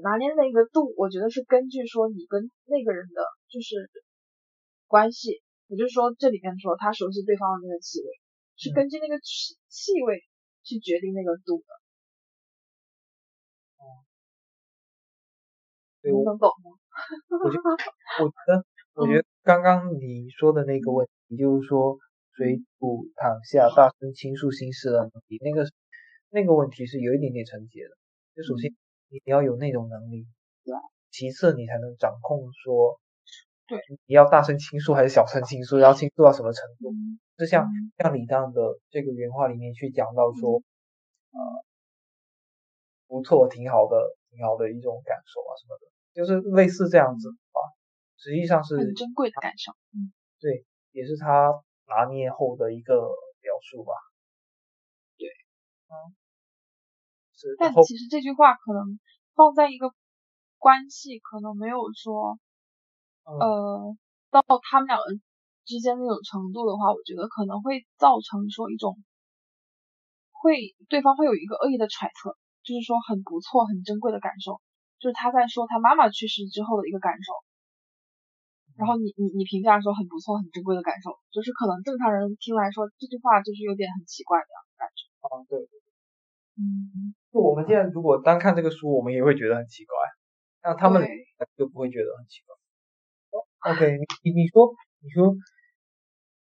拿捏那个度，我觉得是根据说你跟那个人的就是关系，也就是说这里面说他熟悉对方的那个气味，是根据那个气气味去决定那个度的。哦，能懂吗？我觉得，我觉得，我觉得刚刚你说的那个问题，就是说。水土躺下，大声倾诉心事的能力，那个那个问题是有一点点成结的。就首先你要有那种能力，对。其次你才能掌控说，对，你要大声倾诉还是小声倾诉，然后倾诉到什么程度？就像像李诞的这个原话里面去讲到说，呃，不错，挺好的，挺好的一种感受啊什么的，就是类似这样子吧。实际上是很珍贵的感受，嗯，对，也是他。拿捏后的一个表述吧，对，嗯，是。但其实这句话可能放在一个关系，可能没有说，呃，到他们两个之间那种程度的话，我觉得可能会造成说一种，会对方会有一个恶意的揣测，就是说很不错、很珍贵的感受，就是他在说他妈妈去世之后的一个感受。然后你你你评价说很不错很珍贵的感受，就是可能正常人听来说这句话就是有点很奇怪的感觉。啊，对，嗯，就我们现在如果单看这个书，我们也会觉得很奇怪，那他们就不会觉得很奇怪。OK，你你说你说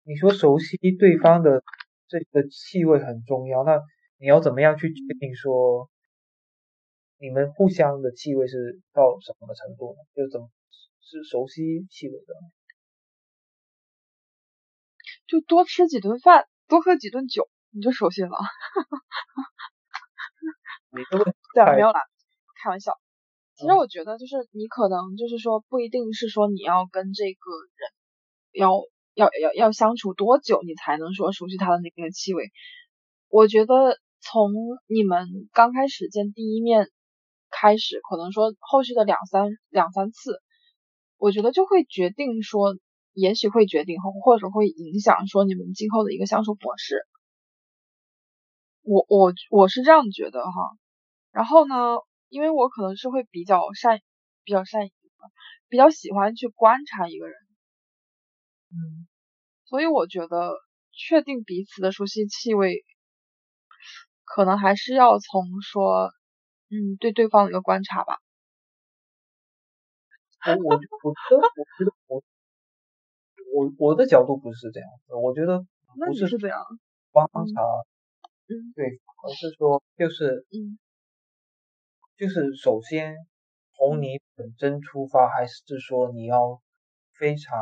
你说熟悉对方的这个气味很重要，那你要怎么样去决定说你们互相的气味是到什么程度呢？就怎么？是熟悉气味的，就多吃几顿饭，多喝几顿酒，你就熟悉了。对，没有啦，开玩笑。其实我觉得，就是你可能就是说，不一定是说你要跟这个人要要要要相处多久，你才能说熟悉他的那个气味。我觉得从你们刚开始见第一面开始，可能说后续的两三两三次。我觉得就会决定说，也许会决定或或者会影响说你们今后的一个相处模式。我我我是这样觉得哈。然后呢，因为我可能是会比较善比较善比较喜欢去观察一个人，嗯，所以我觉得确定彼此的熟悉气味，可能还是要从说，嗯，对对方的一个观察吧。我我我觉得，我觉得我我我的角度不是这样子。我觉得那是这样？观察嗯对方，而是说就是嗯就是首先从你本身出发，还是说你要非常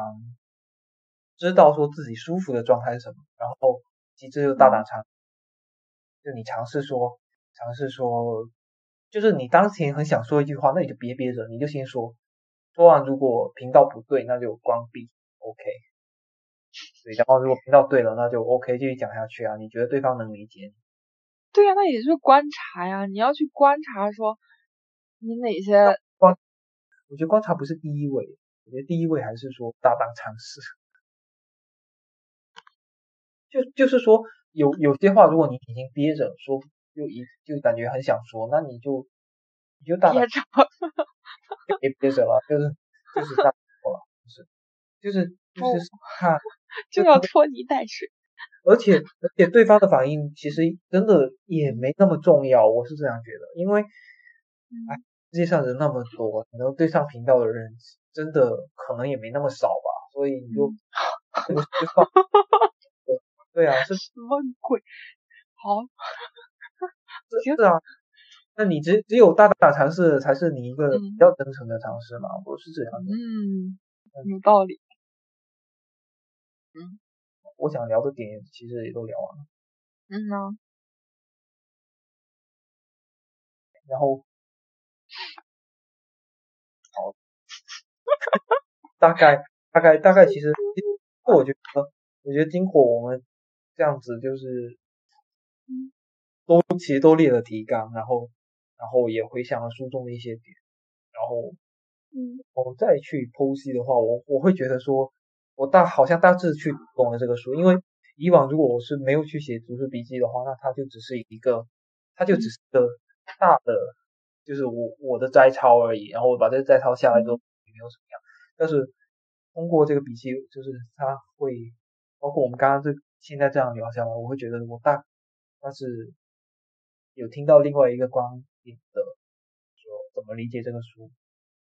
知道说自己舒服的状态是什么，然后其次就大胆尝，就你尝试说尝试说，就是你当前很想说一句话，那你就别憋着，你就先说，说完如果频道不对，那就关闭，OK。对，然后如果频道对了，那就 OK，继续讲下去啊。你觉得对方能理解你？对呀、那也是观察呀，你要去观察说你哪些观我觉得观察不是第一位，我觉得第一位还是说大胆尝试。就就是说，有有些话，如果你已经憋着说，就一就感觉很想说，那你就你就大胆别憋着了，就是就是大胆说了，就是就是就是看，就要拖泥带水。而且而且对方的反应其实真的也没那么重要，我是这样觉得，因为哎，世界上人那么多，你能对上频道的人真的可能也没那么少吧，所以你就这个就放，对对啊，是什么鬼？好，是是啊，那你只只有大胆尝试才是你一个嗯比较真诚的尝试嘛，我是这样的。嗯，有道理。我想聊的点其实也都聊完了，嗯呢，然后 好，大概大概大概其实，其实我觉得我觉得经过我们这样子就是都其实都列了提纲，然后然后也回想了书中的一些点，然后嗯。我再去剖析的话，我我会觉得说，我大好像大致去懂了这个书，因为以往如果我是没有去写读书笔记的话，那它就只是一个，它就只是一个大的，就是我我的摘抄而已，然后我把这个摘抄下来之后也没有什么样，但是通过这个笔记，就是它会，包括我们刚刚这现在这样聊下来，我会觉得我大，但是有听到另外一个观点的说怎么理解这个书，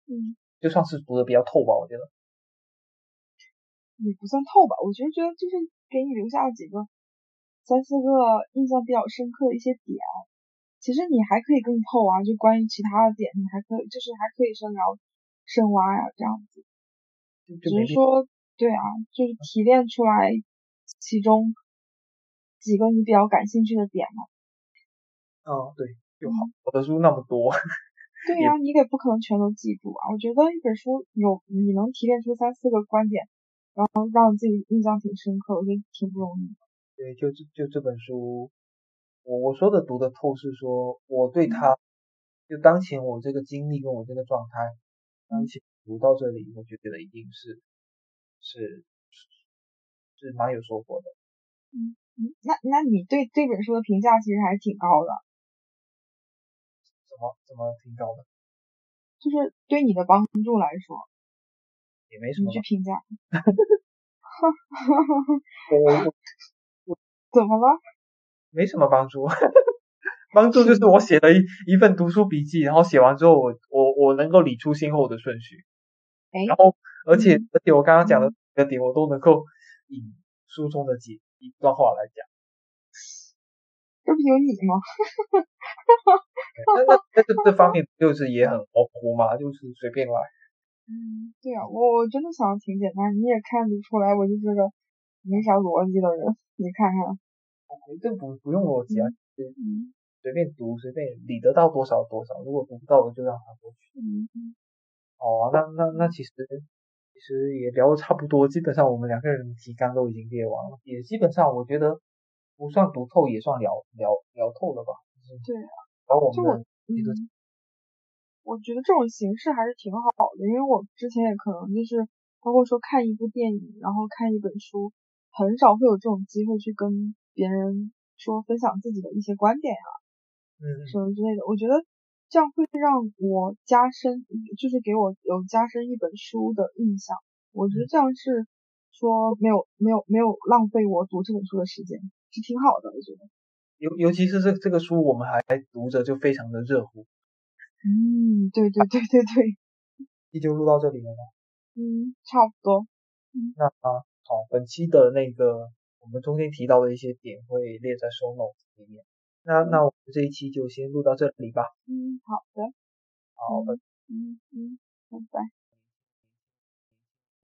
嗯，就算是读的比较透吧，我觉得。也不算透吧，我觉得觉得就是给你留下了几个三四个印象比较深刻的一些点。其实你还可以更透啊，就关于其他的点，你还可以就是还可以深聊深挖呀，这样子。只是说，对啊，就是提炼出来其中几个你比较感兴趣的点嘛。嗯，对就好。我的书那么多，对呀、你也不可能全都记住啊。我觉得一本书有你能提炼出三四个观点，然后让自己印象挺深刻，我觉得挺不容易。的。对，就这就这本书，我我说的读的透是说，我对他，就当前我这个经历跟我这个状态，当前读到这里，我就觉得一定是是是蛮有收获的。嗯，那那你对这本书的评价其实还是挺高的，怎么怎么挺高的，就是对你的帮助来说，也没什。你去评价，我我怎么了？没什么帮助，帮助就是我写了一一份读书笔记，然后写完之后我我我能够理出先后的顺序，哎，然后而且嗯而且我刚刚讲的几个点我都能够以书中的几一段话来讲。这不有你吗？那那那这这方面就是也很模糊嘛，就是随便来。嗯，对啊，我我真的想的挺简单，你也看得出来，我就是个没啥逻辑的人。你看看，这不不用逻辑啊，随便读随便理得到多少多少，如果读不到的就让它过去。嗯嗯，哦，那那那其实其实也聊的差不多，基本上我们两个人的提纲都已经列完了，也基本上我觉得不算读透，也算聊聊聊透了吧。就是对啊把我们的这个嗯，我觉得这种形式还是挺好的，因为我之前也可能就是包括说看一部电影，然后看一本书，很少会有这种机会去跟别人说分享自己的一些观点呀、嗯什么之类的。我觉得这样会让我加深，就是给我有加深一本书的印象。我觉得这样是说没有没有没有浪费我读这本书的时间，是挺好的。我觉得，尤尤其是这这个书，我们还读着就非常的热乎。嗯，对对对对对，那 就录到这里了吗？嗯，差不多。那啊，好，本期的那个我我们中间提到的一些点会列在 show notes 里面。那那我们这一期就先录到这里吧。嗯，好的。好的。嗯嗯，拜拜。